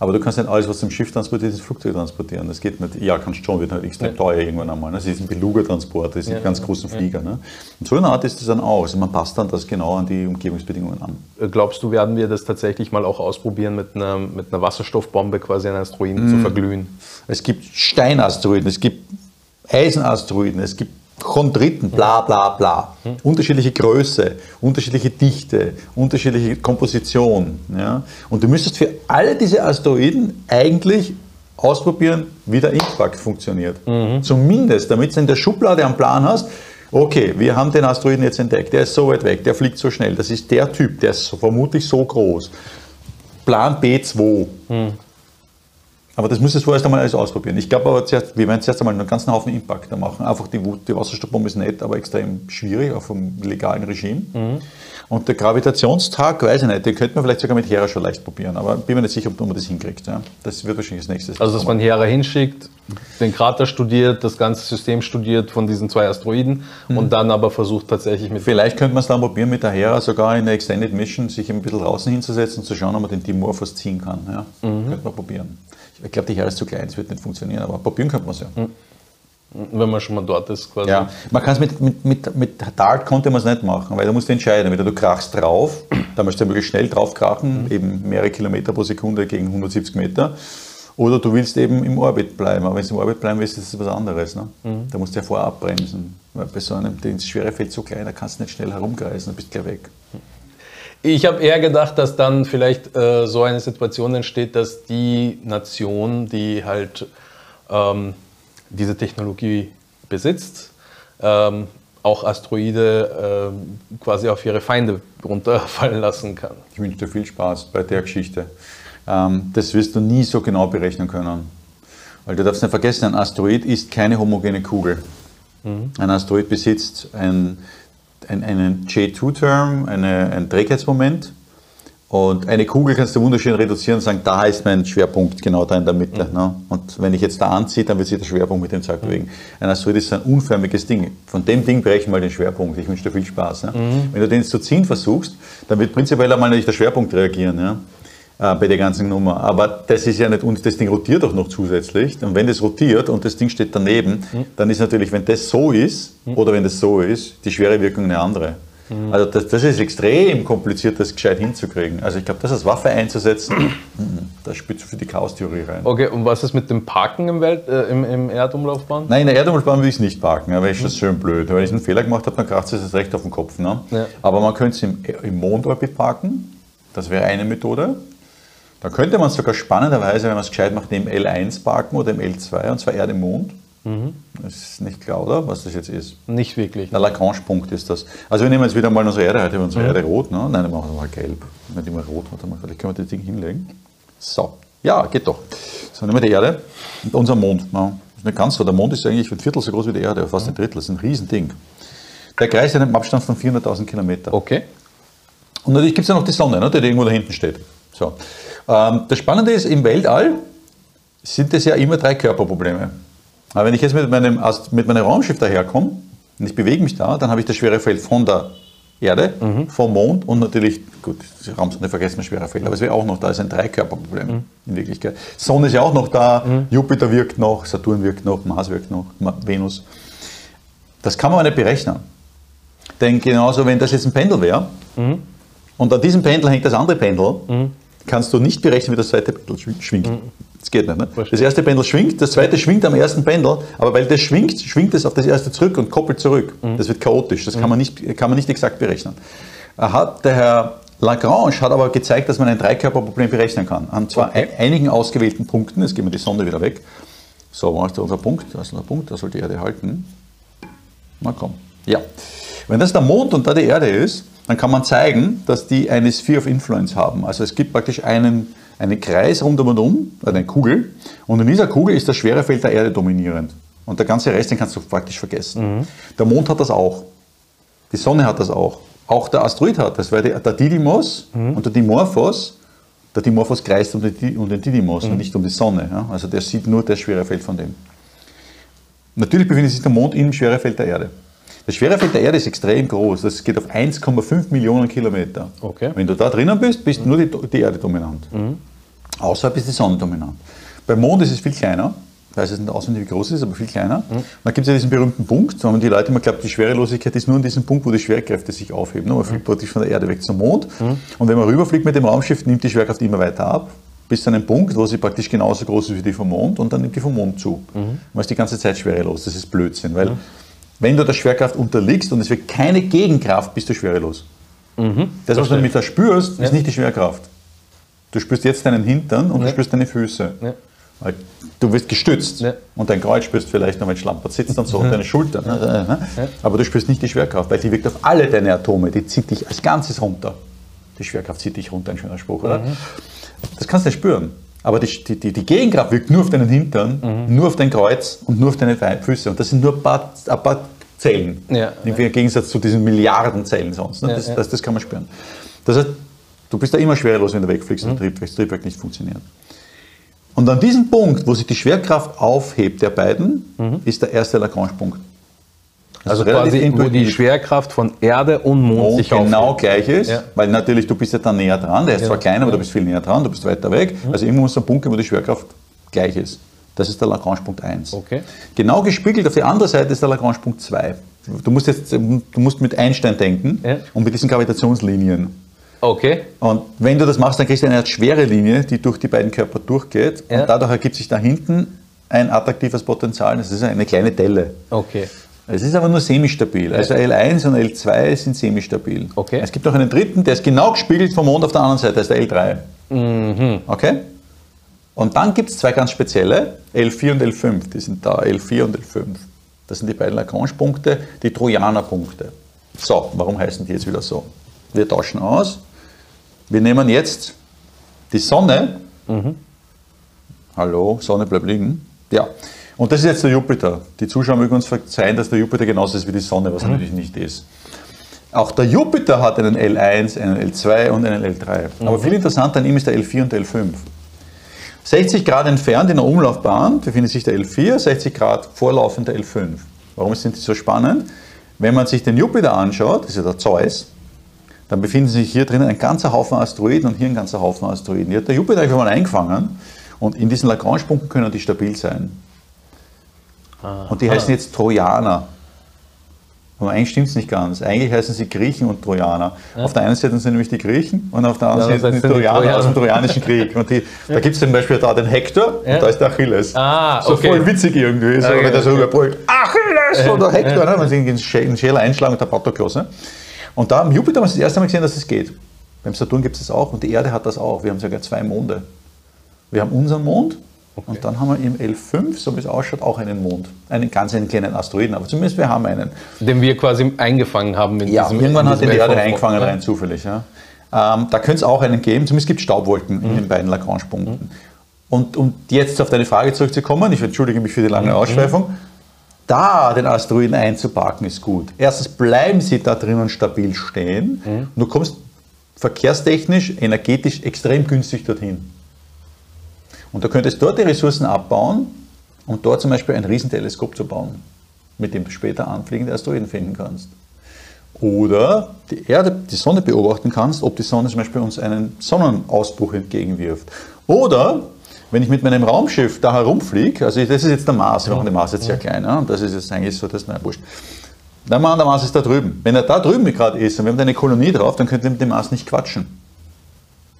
Aber du kannst nicht alles, was zum Schiff transportiert, ins Flugzeug transportieren. Das geht nicht. Ja, kannst schon, wird halt extrem ja. teuer irgendwann einmal. Ne? Das ist ein Beluga-Transport, das sind ja, ganz großen Flieger. Ne? Und so eine Art ist das dann auch. Also man passt dann das genau an die Umgebungsbedingungen an. Äh, glaubst du, werden wir das tatsächlich mal auch ausprobieren, mit einer, mit einer Wasserstoffbombe quasi einen Asteroiden mm. zu verglühen? Es gibt Steinasteroiden, es gibt Eisenasteroiden, es gibt Chondriten, bla bla bla. Mhm. Unterschiedliche Größe, unterschiedliche Dichte, unterschiedliche Komposition. Ja? Und du müsstest für alle diese Asteroiden eigentlich ausprobieren, wie der Impact funktioniert. Mhm. Zumindest, damit du in der Schublade einen Plan hast, okay, wir haben den Asteroiden jetzt entdeckt, der ist so weit weg, der fliegt so schnell, das ist der Typ, der ist vermutlich so groß. Plan B2. Mhm. Aber das müsstest du vorerst einmal alles ausprobieren. Ich glaube aber, zuerst, wir werden zuerst einmal einen ganzen Haufen Impact machen. Einfach die, die Wasserstoffbombe ist nett, aber extrem schwierig, auch vom legalen Regime. Mhm. Und der Gravitationstag, weiß ich nicht, den könnte man vielleicht sogar mit Hera schon leicht probieren, aber bin mir nicht sicher, ob man das hinkriegt. Ja. Das wird wahrscheinlich das nächste. Also, dass man Hera hinschickt, den Krater studiert, das ganze System studiert von diesen zwei Asteroiden mhm. und dann aber versucht tatsächlich mit. Vielleicht könnte man es dann probieren, mit der Hera sogar in der Extended Mission sich ein bisschen draußen hinzusetzen und zu schauen, ob man den Dimorphos ziehen kann. Ja. Mhm. Könnte man probieren. Ich glaube, die Hera ist zu klein, es wird nicht funktionieren, aber probieren könnte man es ja. Mhm. Wenn man schon mal dort ist, quasi. Ja, man kann es mit, mit, mit, mit Dart konnte man es nicht machen, weil du musst entscheiden, entweder du krachst drauf, da möchtest du möglichst schnell drauf krachen, mhm. eben mehrere Kilometer pro Sekunde gegen 170 Meter, oder du willst eben im Orbit bleiben. Aber wenn du im Orbit bleiben willst, ist das was anderes. Ne? Mhm. Da musst du ja vorher abbremsen. Weil bei so einem, das schwere Feld so klein, da kannst du nicht schnell herumkreisen, dann bist du gleich weg. Ich habe eher gedacht, dass dann vielleicht äh, so eine Situation entsteht, dass die Nation, die halt ähm, diese Technologie besitzt, ähm, auch Asteroide äh, quasi auf ihre Feinde runterfallen lassen kann. Ich wünsche dir viel Spaß bei der Geschichte. Ähm, das wirst du nie so genau berechnen können. Weil du darfst nicht vergessen, ein Asteroid ist keine homogene Kugel. Mhm. Ein Asteroid besitzt ein, ein, einen J2-Term, ein Trägheitsmoment. Und eine Kugel kannst du wunderschön reduzieren und sagen, da ist mein Schwerpunkt, genau da in der Mitte. Mhm. Ne? Und wenn ich jetzt da anziehe, dann wird sich der Schwerpunkt mit dem Zeug mhm. bewegen. Ein Asteroid ist ein unförmiges Ding. Von dem Ding berechnen wir den Schwerpunkt. Ich wünsche dir viel Spaß. Ne? Mhm. Wenn du den zu ziehen versuchst, dann wird prinzipiell einmal nicht der Schwerpunkt reagieren. Ja? Äh, bei der ganzen Nummer. Aber das ist ja nicht, und das Ding rotiert auch noch zusätzlich. Und wenn das rotiert und das Ding steht daneben, mhm. dann ist natürlich, wenn das so ist mhm. oder wenn das so ist, die schwere Wirkung eine andere. Mhm. Also das, das, ist extrem kompliziert, das gescheit hinzukriegen. Also ich glaube, das als Waffe einzusetzen, da spielt für die Chaos-Theorie rein. Okay, und was ist mit dem Parken im, Welt, äh, im, im Erdumlaufbahn? Nein, in der Erdumlaufbahn will ich es nicht parken, aber ist das schön blöd. Wenn ich einen Fehler gemacht habe, dann kracht es recht auf den Kopf. Ne? Ja. Aber man könnte es im, im Mondorbit parken, das wäre eine Methode. Da könnte man sogar spannenderweise, wenn man es gescheit macht, im L1 parken oder im L2, und zwar Erde, Mond. Mhm. Das ist nicht klar, oder? Was das jetzt ist. Nicht wirklich. Der Lagrange-Punkt ist das. Also wir nehmen jetzt wieder mal unsere Erde, heute unsere mhm. Erde rot. Ne? Nein, dann machen wir mal gelb. Nicht immer rot, warte mal, vielleicht können wir das Ding hinlegen. So, ja, geht doch. So, nehmen wir die Erde und unser Mond. Ne? ist nicht ganz so. Der Mond ist eigentlich ein Viertel so groß wie die Erde, fast ein Drittel. Das ist ein Riesending. Der kreist in einem Abstand von 400.000 Kilometern. Okay. Und natürlich gibt es ja noch die Sonne, ne, die irgendwo da hinten steht. So. Ähm, das Spannende ist, im Weltall sind es ja immer drei Körperprobleme. Aber wenn ich jetzt mit meinem, mit meinem Raumschiff daherkomme und ich bewege mich da, dann habe ich das schwere Feld von der Erde, mhm. vom Mond und natürlich, gut, Raumsonde vergessen wir schwere Feld, aber es wäre auch noch da, ist ein Dreikörperproblem mhm. in Wirklichkeit. Sonne ist ja auch noch da, mhm. Jupiter wirkt noch, Saturn wirkt noch, Mars wirkt noch, Venus. Das kann man aber nicht berechnen. Denn genauso, wenn das jetzt ein Pendel wäre mhm. und an diesem Pendel hängt das andere Pendel, mhm kannst du nicht berechnen, wie das zweite Pendel schwingt. Mhm. Das geht nicht. Ne? Das erste Pendel schwingt, das zweite schwingt am ersten Pendel, aber weil das schwingt, schwingt es auf das erste zurück und koppelt zurück. Mhm. Das wird chaotisch, das kann, man nicht, kann man nicht exakt berechnen. Hat der Herr Lagrange hat aber gezeigt, dass man ein Dreikörperproblem berechnen kann. An zwar okay. einigen ausgewählten Punkten, jetzt gehen wir die Sonne wieder weg. So, wo ist unser Punkt? Da ist unser Punkt, da soll die Erde halten. Na komm. Ja. Wenn das der Mond und da die Erde ist, dann kann man zeigen, dass die eine Sphere of Influence haben. Also es gibt praktisch einen, einen Kreis rundum und um, eine Kugel, und in dieser Kugel ist das Schwerefeld der Erde dominierend. Und der ganze Rest, den kannst du praktisch vergessen. Mhm. Der Mond hat das auch. Die Sonne hat das auch. Auch der Asteroid hat das, weil der Didymos mhm. und der Dimorphos, der Dimorphos kreist um den, um den Didymos mhm. und nicht um die Sonne. Ja? Also der sieht nur das Schwerefeld von dem. Natürlich befindet sich der Mond im Schwerefeld der Erde. Das Schwerefeld der Erde ist extrem groß. Das geht auf 1,5 Millionen Kilometer. Okay. Wenn du da drinnen bist, bist mhm. nur die, die, Erde dominant. Mhm. Außerhalb ist die Sonne dominant. Beim Mond ist es viel kleiner. Ich weiß jetzt nicht auswendig, wie groß es ist, aber viel kleiner. Mhm. Dann gibt es ja diesen berühmten Punkt, wo die Leute immer glauben, die Schwerelosigkeit ist nur an diesem Punkt, wo die Schwerkräfte sich aufheben. Man fliegt praktisch von der Erde weg zum Mond. Mhm. Und wenn man rüberfliegt mit dem Raumschiff, nimmt die Schwerkraft immer weiter ab bis zu einem Punkt, wo sie praktisch genauso groß ist wie die vom Mond und dann nimmt die vom Mond zu. Mhm. Man ist die ganze Zeit schwerelos. Das ist Blödsinn, weil mhm. Wenn du der Schwerkraft unterliegst und es wird keine Gegenkraft, bist du schwerelos. Mhm, das, was du nämlich da spürst, ja. ist nicht die Schwerkraft. Du spürst jetzt deinen Hintern und ja. du spürst deine Füße. Ja. Weil du wirst gestützt und dein Kreuz spürst vielleicht noch, wenn Schlampert sitzt und so und deine Schultern. Ne? Aber du spürst nicht die Schwerkraft, weil die wirkt auf alle deine Atome, die zieht dich als Ganzes runter. Die Schwerkraft zieht dich runter, ein schöner Spruch, oder? Mhm. Das kannst du nicht spüren. Aber die, die, die, Gegenkraft wirkt nur auf deinen Hintern, mhm. nur auf dein Kreuz und nur auf deine Füße. Und das sind nur ein paar, ein paar Zellen. Ja, Im ja. Gegensatz zu diesen Milliarden Zellen sonst. Ne? Das, ja, das, das, kann man spüren. Das heißt, du bist da immer schwerelos, wenn du wegfliegst mhm. und das Triebwerk nicht funktioniert. Und an diesem Punkt, wo sich die Schwerkraft aufhebt der beiden, mhm. ist der erste Lagrange-Punkt. Also, quasi, wo die Schwerkraft von Erde und Mond, Mond sich genau gleich ist, ja. weil natürlich du bist ja da näher dran, der ist ja. zwar kleiner, aber du bist viel näher dran, du bist weiter weg. Mhm. Also immer muss ein Punkt, wo die Schwerkraft gleich ist. Das ist der Lagrange-Punkt 1. Okay. Genau gespiegelt auf die andere Seite ist der Lagrange-Punkt 2. Du musst jetzt du musst mit Einstein denken Ja. und mit diesen Gravitationslinien. Okay. Und wenn du das machst, dann kriegst du eine Art schwere Linie, die durch die beiden Körper durchgeht. Ja. Und dadurch ergibt sich da hinten ein attraktives Potenzial. Das ist eine kleine Delle. Okay. Es ist aber nur semistabil. Also L1 und L2 sind semistabil. Okay. Es gibt noch einen dritten, der ist genau gespiegelt vom Mond auf der anderen Seite, das ist der L3. Mhm. Okay? Und dann gibt es zwei ganz spezielle, L4 und L5. Die sind da, L4 und L5. Das sind die beiden Lagrange-Punkte, die Trojaner-Punkte. So, warum heißen die jetzt wieder so? Wir tauschen aus. Wir nehmen jetzt die Sonne. Hallo, Sonne bleibt liegen. Ja. Und das ist jetzt der Jupiter. Die Zuschauer mögen uns verzeihen, dass der Jupiter genauso ist wie die Sonne, was natürlich nicht ist. Auch der Jupiter hat einen L1, einen L2 und einen L3. Aber viel interessanter an ihm ist der L4 und der L5. 60 Grad entfernt in der Umlaufbahn befindet sich der L4, 60 Grad vorlaufend der L5. Warum sind die so spannend? Wenn man sich den Jupiter anschaut, das ist ja der Zeus, dann befinden sich hier drinnen ein ganzer Haufen Asteroiden und hier ein ganzer Haufen Asteroiden. Die hat der Jupiter einfach mal eingefangen und in diesen Lagrange-Punkten können die stabil sein. Und die heißen jetzt Trojaner. Aber eigentlich stimmt es nicht ganz. Eigentlich heißen sie Griechen und Trojaner. Auf der einen Seite sind nämlich die Griechen und auf der anderen Ja, Seite sind die die Trojaner aus dem Trojaner. Trojanischen Krieg. Und die, da gibt es zum Beispiel da den Hektor Ja. und da ist der Achilles. Ah, so okay. voll witzig irgendwie. So, Okay, wenn der so überbrüllt, Achilles oder Hektor, ne? wenn sie den Schä- den Schäler einschlagen und der Patroklos. Ne? Und da am Jupiter haben wir das erste Mal gesehen, dass es geht. Beim Saturn gibt es das auch und die Erde hat das auch. Wir haben sogar zwei Monde. Wir haben unseren Mond und dann haben wir im L5, so wie es ausschaut, auch einen Mond. Einen ganz einen kleinen Asteroiden, aber zumindest wir haben einen. Den wir quasi eingefangen haben in Ja, diesem irgendwann in hat ihn die Erde eingefangen, Ja. rein zufällig. Ja. Ähm, da könnte es auch einen geben, zumindest gibt es Staubwolken Mhm. in den beiden Lagrange-Punkten. Und um jetzt auf deine Frage zurückzukommen, ich entschuldige mich für die Mhm. lange Ausschweifung, da den Asteroiden einzuparken ist gut. Erstens bleiben sie da drinnen stabil stehen Mhm. und du kommst verkehrstechnisch, energetisch extrem günstig dorthin. Und du könntest dort die Ressourcen abbauen, um dort zum Beispiel ein Riesenteleskop zu bauen, mit dem du später anfliegende Asteroiden finden kannst. Oder die Erde, die Sonne beobachten kannst, ob die Sonne zum Beispiel uns einen Sonnenausbruch entgegenwirft. Oder wenn ich mit meinem Raumschiff da herumfliege, also das ist jetzt der Mars, wir machen den Mars jetzt sehr klein, und das ist jetzt eigentlich so, das mir wurscht. Der Mann, der Mars ist da drüben. Wenn er da drüben gerade ist und wir haben da eine Kolonie drauf, dann könnten wir mit dem Mars nicht quatschen.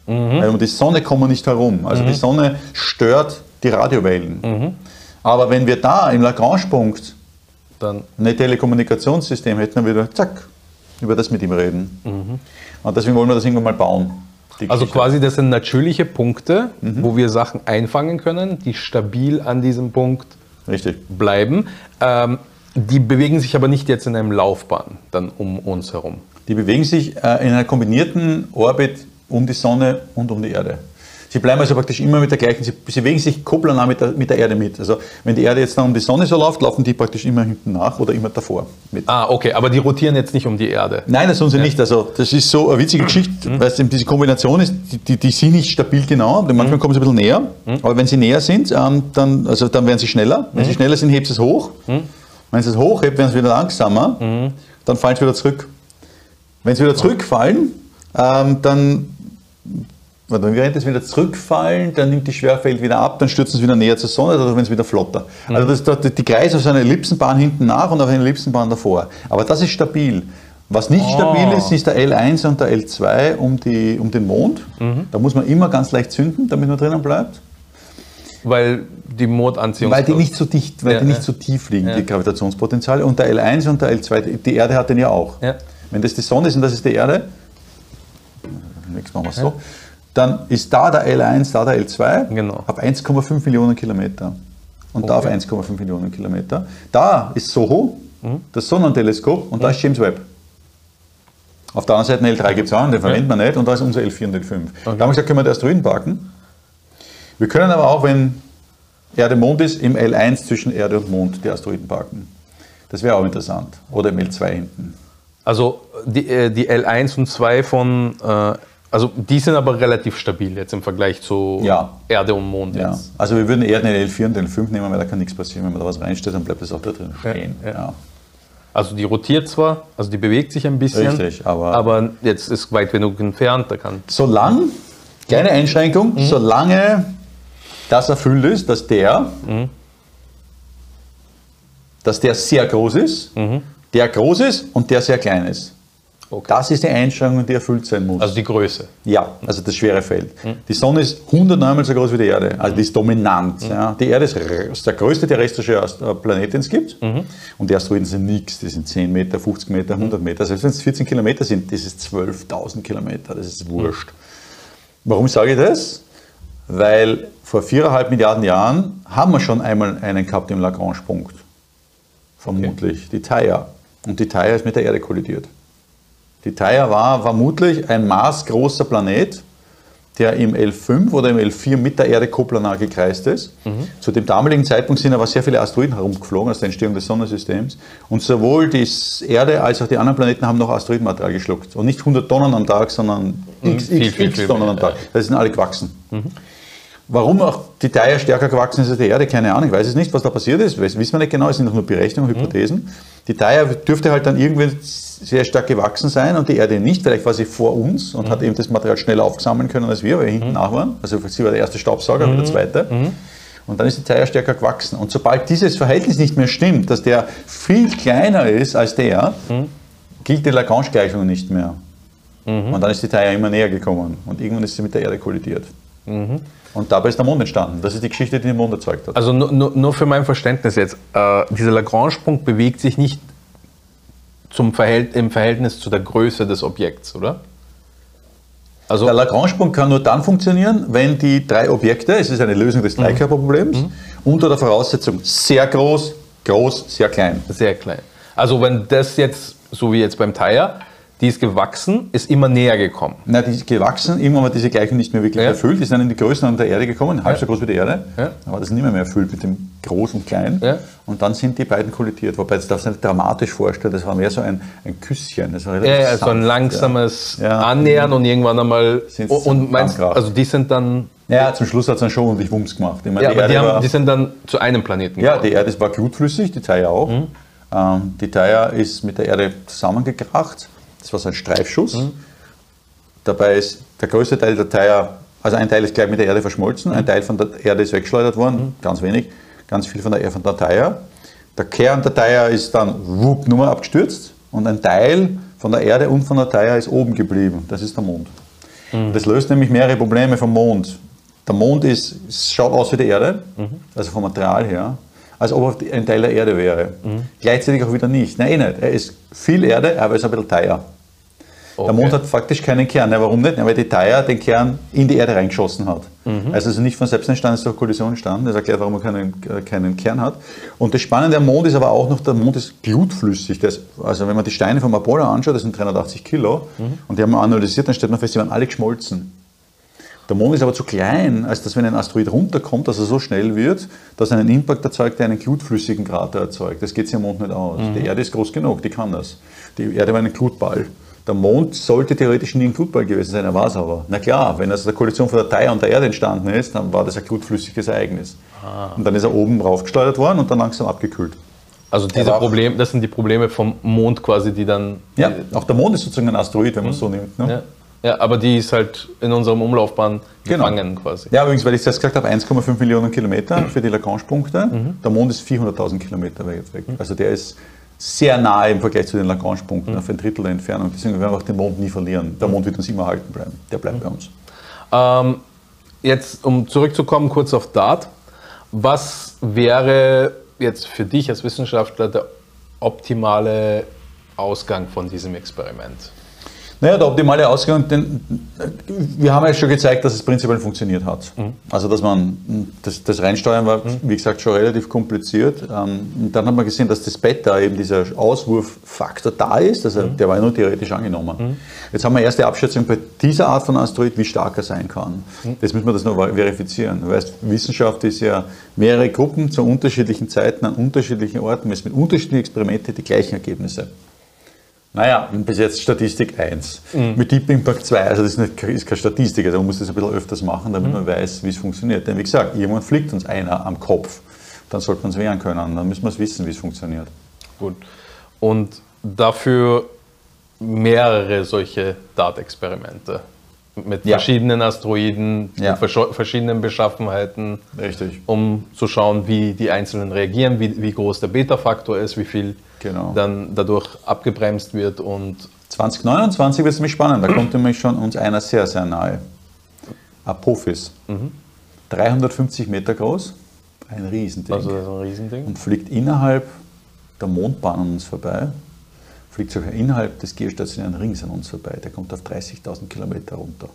Weil um die Sonne kommen wir nicht herum. Also die Sonne stört die Radiowellen. Aber wenn wir da im Lagrange-Punkt Dann, ein Telekommunikationssystem hätten, dann wieder zack, über das mit ihm reden. Und deswegen wollen wir das irgendwann mal bauen. also quasi das sind natürliche Punkte, Mhm. wo wir Sachen einfangen können, die stabil an diesem Punkt Richtig. bleiben. Ähm, die bewegen sich aber nicht jetzt in einem Laufbahn dann um uns herum. Die bewegen sich äh, in einer kombinierten Orbit um die Sonne und um die Erde. Sie bleiben also praktisch immer mit der gleichen, sie, sie bewegen sich koplanah mit der, mit der Erde mit. Also wenn die Erde jetzt dann um die Sonne so läuft, laufen die praktisch immer hinten nach oder immer davor mit. Ah, okay, aber die rotieren jetzt nicht um die Erde. Nein, das tun sie nicht. Also das ist so eine witzige Geschichte, weil es eben diese Kombination ist, die, die, die sind nicht stabil genau. Manchmal kommen sie ein bisschen näher, aber wenn sie näher sind, ähm, dann, also dann werden sie schneller. Wenn sie schneller sind, hebt es hoch. Wenn sie es hochhebt, werden sie wieder langsamer. Dann fallen sie wieder zurück. Wenn sie wieder zurückfallen, ähm, dann Warte, während es wieder zurückfallen, dann nimmt die Schwerfeld wieder ab, dann stürzen sie wieder näher zur Sonne, oder wenn es wieder flotter. Also das, das, die kreisen auf einer Ellipsenbahn hinten nach und auf einer Ellipsenbahn davor. Aber das ist stabil. Was nicht stabil ist, ist der L1 und der L2 um, die, um den Mond. Da muss man immer ganz leicht zünden, damit man drinnen bleibt. Weil die Mondanziehung. Weil die nicht so dicht, weil Ja, die nicht ja. so tief liegen, Ja. die Gravitationspotenziale. Und der L1 und der L2, die- Erde hat den ja auch. Wenn das die Sonne ist und das ist die Erde, nächstes machen wir es so, dann ist da der L1, da der L2 Genau. auf 1,5 Millionen Kilometer. Und da auf Okay. 1,5 Millionen Kilometer. Da ist Soho, Mhm. das Sonnenteleskop, und da ist James Webb. Auf der anderen Seite einen L3 gibt es auch, den verwendet man nicht, und da ist unser L4 und L5. Da haben wir gesagt, können wir die Asteroiden parken. Wir können aber auch, wenn Erde Mond ist, im L1 zwischen Erde und Mond die Asteroiden parken. Das wäre auch interessant. Oder im L2 hinten. Also die, äh, die L1 und 2 von, äh, also die sind aber relativ stabil jetzt im Vergleich zu Ja. Erde und Mond Ja. jetzt. Also wir würden eher den L4 und den L5 nehmen, weil da kann nichts passieren. Wenn man da was reinstellt, dann bleibt das auch da drin stehen. ja. Also die rotiert zwar, also die bewegt sich ein bisschen, Richtig, aber- aber jetzt ist weit genug entfernt, da kann. Solange, kleine Einschränkung, solange das erfüllt ist, dass der, dass der sehr groß ist, der groß ist und der sehr klein ist. Okay. Das ist die Einschränkung, die erfüllt sein muss. Also die Größe. Ja, also das schwere Feld. Die Sonne ist 109 mal so groß wie die Erde, also die ist dominant. Ja. Die Erde ist der größte terrestrische äh, Planet, den es gibt. Und die Asteroiden sind nichts, die sind 10 Meter, 50 Meter, 100 Meter. Selbst wenn es 14 Kilometer sind, das ist 12.000 Kilometer, das ist wurscht. Warum sage ich das? Weil vor viereinhalb Milliarden Jahren haben wir schon einmal einen gehabt im Lagrange-Punkt. Vermutlich, die Theia. Und die Theia ist mit der Erde kollidiert. Die Theia war vermutlich ein maßgroßer Planet, der im L5 oder im L4 mit der Erde koplanar gekreist ist. Zu dem damaligen Zeitpunkt sind aber sehr viele Asteroiden herumgeflogen aus der Entstehung des Sonnensystems. Und sowohl die Erde als auch die anderen Planeten haben noch Asteroidenmaterial geschluckt. Und nicht 100 Tonnen am Tag, sondern x, viel, x, viel, x Tonnen am Tag. Das sind alle gewachsen. Warum auch die Theia stärker gewachsen ist als die Erde, keine Ahnung, ich weiß es nicht, was da passiert ist, wissen wir nicht genau, es sind doch nur Berechnungen, Hypothesen. Die Theia dürfte halt dann irgendwie sehr stark gewachsen sein und die Erde nicht, vielleicht war sie vor uns und hat eben das Material schneller aufsammeln können als wir, weil wir hinten nach waren. Also sie war der erste Staubsauger, aber der zweite. Und dann ist die Theia stärker gewachsen. Und sobald dieses Verhältnis nicht mehr stimmt, dass der viel kleiner ist als der, gilt die Lagrange-Gleichung nicht mehr. Und dann ist die Theia immer näher gekommen und irgendwann ist sie mit der Erde kollidiert. Und dabei ist der Mond entstanden. Das ist die Geschichte, die den Mond erzeugt hat. Also nur, nur, nur für mein Verständnis jetzt, äh, dieser Lagrange-Punkt bewegt sich nicht zum Verhält im Verhältnis zu der Größe des Objekts, oder? Also, Der Lagrange-Punkt kann nur dann funktionieren, wenn die drei Objekte, es ist eine Lösung des Gleichkörperproblems, unter der Voraussetzung sehr groß, groß, sehr klein. sehr klein. Also wenn das jetzt, so wie jetzt beim Tire, die ist gewachsen, ist immer näher gekommen. Na, die ist gewachsen, irgendwann war diese Gleichung nicht mehr wirklich Ja. erfüllt, die sind in die Größenordnung der Erde gekommen, halb so groß wie die Erde, Ja. aber das ist nicht mehr, mehr erfüllt mit dem Groß und Klein. Ja. Und dann sind die beiden kollidiert, wobei das darfst du nicht dramatisch vorstellen, das war mehr so ein, ein Küsschen. Das war Ja, ja, so ein langsames Ja. Annähern und irgendwann einmal. Sind's Und, und meinst, also die sind dann. Ja. ja, zum Schluss hat es dann schon ordentlich Wumms gemacht. Ich meine, Ja, die aber die, haben, war- die sind dann zu einem Planeten Ja, geworden. die Erde war glutflüssig, die Theia auch. Mhm. Ähm, die Theia ist mit der Erde zusammengekracht. Das war so ein Streifschuss. Mhm. Dabei ist der größte Teil der Theia, also ein Teil ist gleich mit der Erde verschmolzen, Mhm. ein Teil von der Erde ist weggeschleudert worden, ganz wenig, ganz viel von der, von der Theia. Der Kern der Theia ist dann wupp, nur mal abgestürzt und ein Teil von der Erde und von der Theia ist oben geblieben. Das ist der Mond. Mhm. Das löst nämlich mehrere Probleme vom Mond. Der Mond ist, schaut aus wie die Erde, Mhm. also vom Material her, als ob er ein Teil der Erde wäre. Mhm. Gleichzeitig auch wieder nicht. Nein, eh nicht. Er ist viel Erde, aber er ist ein bisschen Theia. Der Okay. Mond hat faktisch keinen Kern. Ja, warum nicht? Ja, weil die Theia den Kern in die Erde reingeschossen hat. Mhm. Also ist nicht von selbst entstanden, ist durch Kollision entstanden. Das erklärt, warum er keinen, äh, keinen Kern hat. Und das Spannende am Mond ist aber auch noch, der Mond ist glutflüssig. Das, also wenn man die Steine vom Apollo anschaut, das sind 380 Kilo, Mhm. und die haben wir analysiert, dann stellt man fest, die waren alle geschmolzen. Der Mond ist aber zu klein, als dass wenn ein Asteroid runterkommt, dass er so schnell wird, dass er einen Impact erzeugt, der einen glutflüssigen Krater erzeugt. Das geht sich am Mond nicht aus. Die Erde ist groß genug, die kann das. Die Erde war ein Glutball. Der Mond sollte theoretisch nie ein Glutball gewesen sein, er war es aber. Na klar, wenn aus der Kollision von der Theia und der Erde entstanden ist, dann war das ein glutflüssiges Ereignis. Und dann ist er oben raufgesteuert worden und dann langsam abgekühlt. Also diese Aber auch- Problem, das sind die Probleme vom Mond quasi, die dann. Ja, auch der Mond ist sozusagen ein Asteroid, wenn man es so nimmt. Ne? ja. Ja, aber die ist halt in unserem Umlaufbahn Genau. gefangen quasi. Ja, übrigens, weil ich zuerst gesagt habe, 1,5 Millionen Kilometer für die Lagrange-Punkte. Der Mond ist 400.000 Kilometer weit weg. Also der ist sehr nahe im Vergleich zu den Lagrange-Punkten, auf ein Drittel der Entfernung. Deswegen werden wir auch den Mond nie verlieren. Der Mond wird uns immer erhalten bleiben. Der bleibt bei uns. Ähm, jetzt, um zurückzukommen, kurz auf Dart. Was wäre jetzt für dich als Wissenschaftler der optimale Ausgang von diesem Experiment? Naja, der optimale Ausgang, den, wir haben ja schon gezeigt, dass es prinzipiell funktioniert hat. Also, dass man das, das Reinsteuern war, wie gesagt, schon relativ kompliziert. Ähm, dann hat man gesehen, dass das Beta, eben dieser Auswurffaktor da ist. Also, der war ja nur theoretisch angenommen. Jetzt haben wir erste Abschätzung bei dieser Art von Asteroid, wie stark er sein kann. Jetzt müssen wir das noch verifizieren. Du weißt, Wissenschaft ist ja mehrere Gruppen zu unterschiedlichen Zeiten an unterschiedlichen Orten, mit unterschiedlichen Experimenten die gleichen Ergebnisse. Naja, bis jetzt Statistik 1. Mit Deep Impact 2, also das ist, nicht, ist keine Statistik, also man muss das ein bisschen öfters machen, damit man weiß, wie es funktioniert. Denn wie gesagt, irgendwann fliegt uns einer am Kopf, dann sollte man es wehren können, dann müssen wir es wissen, wie es funktioniert. Gut. Und dafür mehrere solche Dart-Experimente. mit Ja. verschiedenen Asteroiden, Ja. mit versch- verschiedenen Beschaffenheiten, Richtig. um zu schauen, wie die einzelnen reagieren, wie, wie groß der Beta-Faktor ist, wie viel Genau. dann dadurch abgebremst wird und 2029 wird es nämlich spannend, da kommt nämlich schon uns einer sehr, sehr nahe. Apophis. 350 Meter groß, ein Riesending. also so ein Riesending. und fliegt innerhalb der Mondbahn an uns vorbei, fliegt sogar innerhalb des geostationären Rings an uns vorbei. Der kommt auf 30.000 Kilometer runter.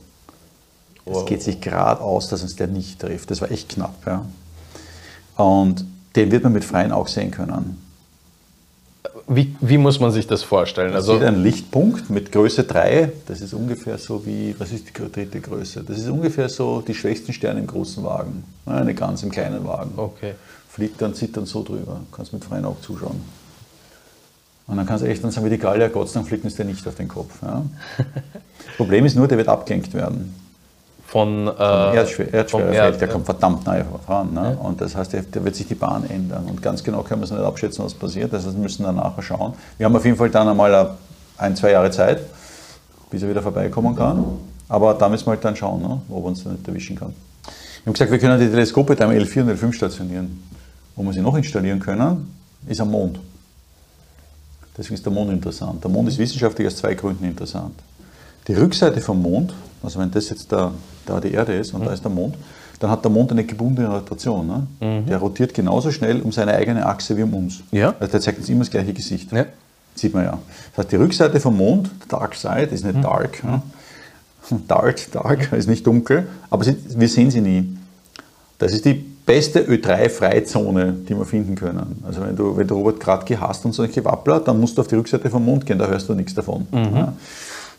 Es Wow. geht sich gerade aus, dass uns der nicht trifft. Das war echt knapp. Ja. Und den wird man mit freiem Auge sehen können. Wie, wie muss man sich das vorstellen? Man Also sieht einen Lichtpunkt mit Größe 3. Das ist ungefähr so wie, was ist die dritte Größe? Das ist ungefähr so die schwächsten Sterne im großen Wagen. Eine ganz im kleinen Wagen. okay. fliegt dann, zieht dann so drüber. Kannst mit freiem Auge zuschauen. Und dann kannst du echt dann sagen, wie die Gallier, Gott sei Dank fliegt uns der nicht auf den Kopf. Ja. Das Problem ist nur, der wird abgelenkt werden. Von, äh, vom Erdschwerefeld, Erd, der ja. kommt verdammt nahe voran. Ne? Und das heißt, der, der wird sich die Bahn ändern. Und ganz genau können wir es nicht abschätzen, was passiert. Das heißt, wir müssen dann nachher schauen. Wir haben auf jeden Fall dann einmal ein, zwei Jahre Zeit, bis er wieder vorbeikommen kann. Aber da müssen wir halt dann schauen, ne? wir uns dann nicht erwischen kann. Wir haben gesagt, wir können die Teleskope da am L4 und L5 stationieren. Wo wir sie noch installieren können, ist am Mond. Deswegen ist der Mond interessant. Der Mond ist wissenschaftlich aus zwei Gründen interessant. Die Rückseite vom Mond, also wenn das jetzt da, da die Erde ist und da ist der Mond, dann hat der Mond eine gebundene Rotation. Ne? Der rotiert genauso schnell um seine eigene Achse wie um uns. Ja. Also der zeigt uns immer das gleiche Gesicht. Ja. Sieht man ja. Das heißt, die Rückseite vom Mond, Dark Side, ist nicht dark. Ja? Dark, dark, ist nicht dunkel, aber sie, wir sehen sie nie. Das ist die beste Ö3-Freizone, die wir finden können. Also wenn du, wenn du Robert Kratke hast und solche Wappler, dann musst du auf die Rückseite vom Mond gehen, da hörst du nichts davon. Ja.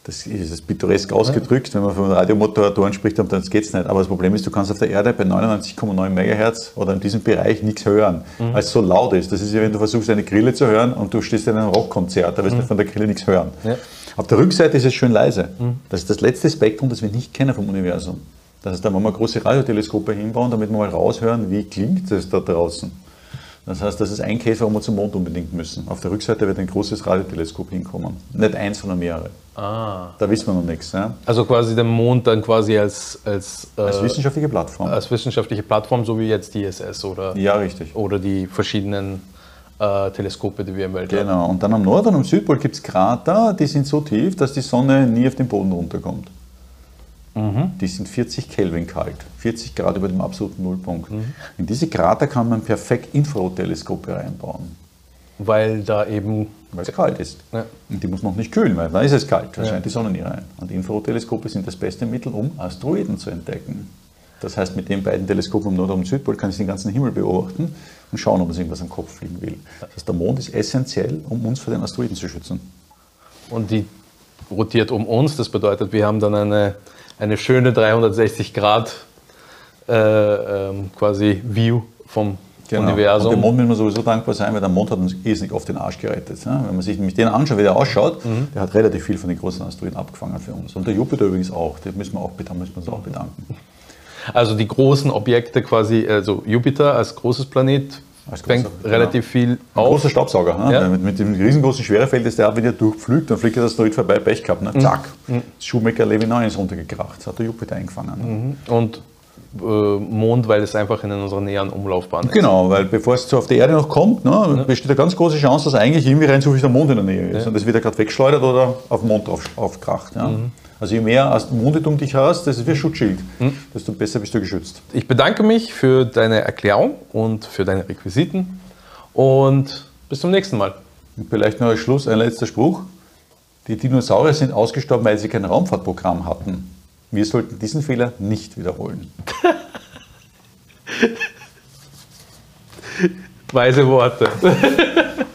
Das ist das pittoresk ausgedrückt, wenn man von Radiomoderatoren spricht, dann geht es nicht. Aber das Problem ist, du kannst auf der Erde bei 99,9 MHz oder in diesem Bereich nichts hören, weil es so laut ist. Das ist ja, wenn du versuchst, eine Grille zu hören und du stehst in einem Rockkonzert, da wirst du von der Grille nichts hören. Ja. Auf der Rückseite ist es schön leise. Das ist das letzte Spektrum, das wir nicht kennen vom Universum. Das heißt, da wollen wir große Radioteleskope hinbauen, damit wir mal raushören, wie klingt es da draußen. Das heißt, das ist ein Case, warum wir zum Mond unbedingt müssen. Auf der Rückseite wird ein großes Radioteleskop hinkommen. Nicht eins, sondern mehrere. Ah. Da wissen wir noch nichts. Ja? Also quasi der Mond dann quasi als, als, äh, Als wissenschaftliche Plattform. als wissenschaftliche Plattform, so wie jetzt die ISS oder, ja, richtig. oder die verschiedenen äh, Teleskope, die wir im Weltall haben. Genau. Und dann am Nord- und am Südpol gibt es Krater, die sind so tief, dass die Sonne nie auf den Boden runterkommt. Die sind 40 Kelvin kalt, 40 Grad über dem absoluten Nullpunkt. In diese Krater kann man perfekt Infrarotteleskope reinbauen, Weil da eben. weil es kalt ist. Ja. Und die muss noch nicht kühlen, weil da ist es kalt, da scheint die Sonne nie rein. Und Infrarotteleskope sind das beste Mittel, um Asteroiden zu entdecken. Das heißt, mit den beiden Teleskopen am Nord- und Südpol kann ich den ganzen Himmel beobachten und schauen, ob uns irgendwas am Kopf fliegen will. Das heißt, der Mond ist essentiell, um uns vor den Asteroiden zu schützen. Und die rotiert um uns. Das bedeutet, wir haben dann eine, eine schöne 360 Grad äh, ähm, quasi View vom Genau. Und Universum. dem Mond müssen wir sowieso dankbar sein, weil der Mond hat uns irrsinnig oft den Arsch gerettet. Ja? Wenn man sich nämlich den anschaut, wie der ausschaut, Mhm. der hat relativ viel von den großen Asteroiden abgefangen für uns. Und der Jupiter übrigens auch, den müssen wir, auch, da müssen wir uns auch bedanken. Also die großen Objekte quasi, also Jupiter als großes Planet fängt genau. relativ viel Ein auf. großer Staubsauger. Ne? Ja. Mit, mit dem riesengroßen Schwerefeld ist der ab, wenn der durchflügt, dann fliegt der Asteroid vorbei, Pech gehabt. Ne? Zack, das Schuhmaker Levi 9 ist runtergekracht. Das hat der Jupiter eingefangen. Ne? Und äh, Mond, weil es einfach in unserer näheren Umlaufbahn ist. Genau, weil bevor es so auf die Erde noch kommt, ne, besteht eine ganz große Chance, dass eigentlich irgendwie rein zufällig der Mond in der Nähe ist. Und das wird ja gerade weggeschleudert oder auf den Mond drauf aufkracht. Ja. Also je mehr Monde um dich hast, das ist wie ein Schutzschild, desto besser bist du geschützt. Ich bedanke mich für deine Erklärung und für deine Requisiten und bis zum nächsten Mal. Und vielleicht noch als Schluss ein letzter Spruch. Die Dinosaurier sind ausgestorben, weil sie kein Raumfahrtprogramm hatten. Wir sollten diesen Fehler nicht wiederholen. Weise Worte.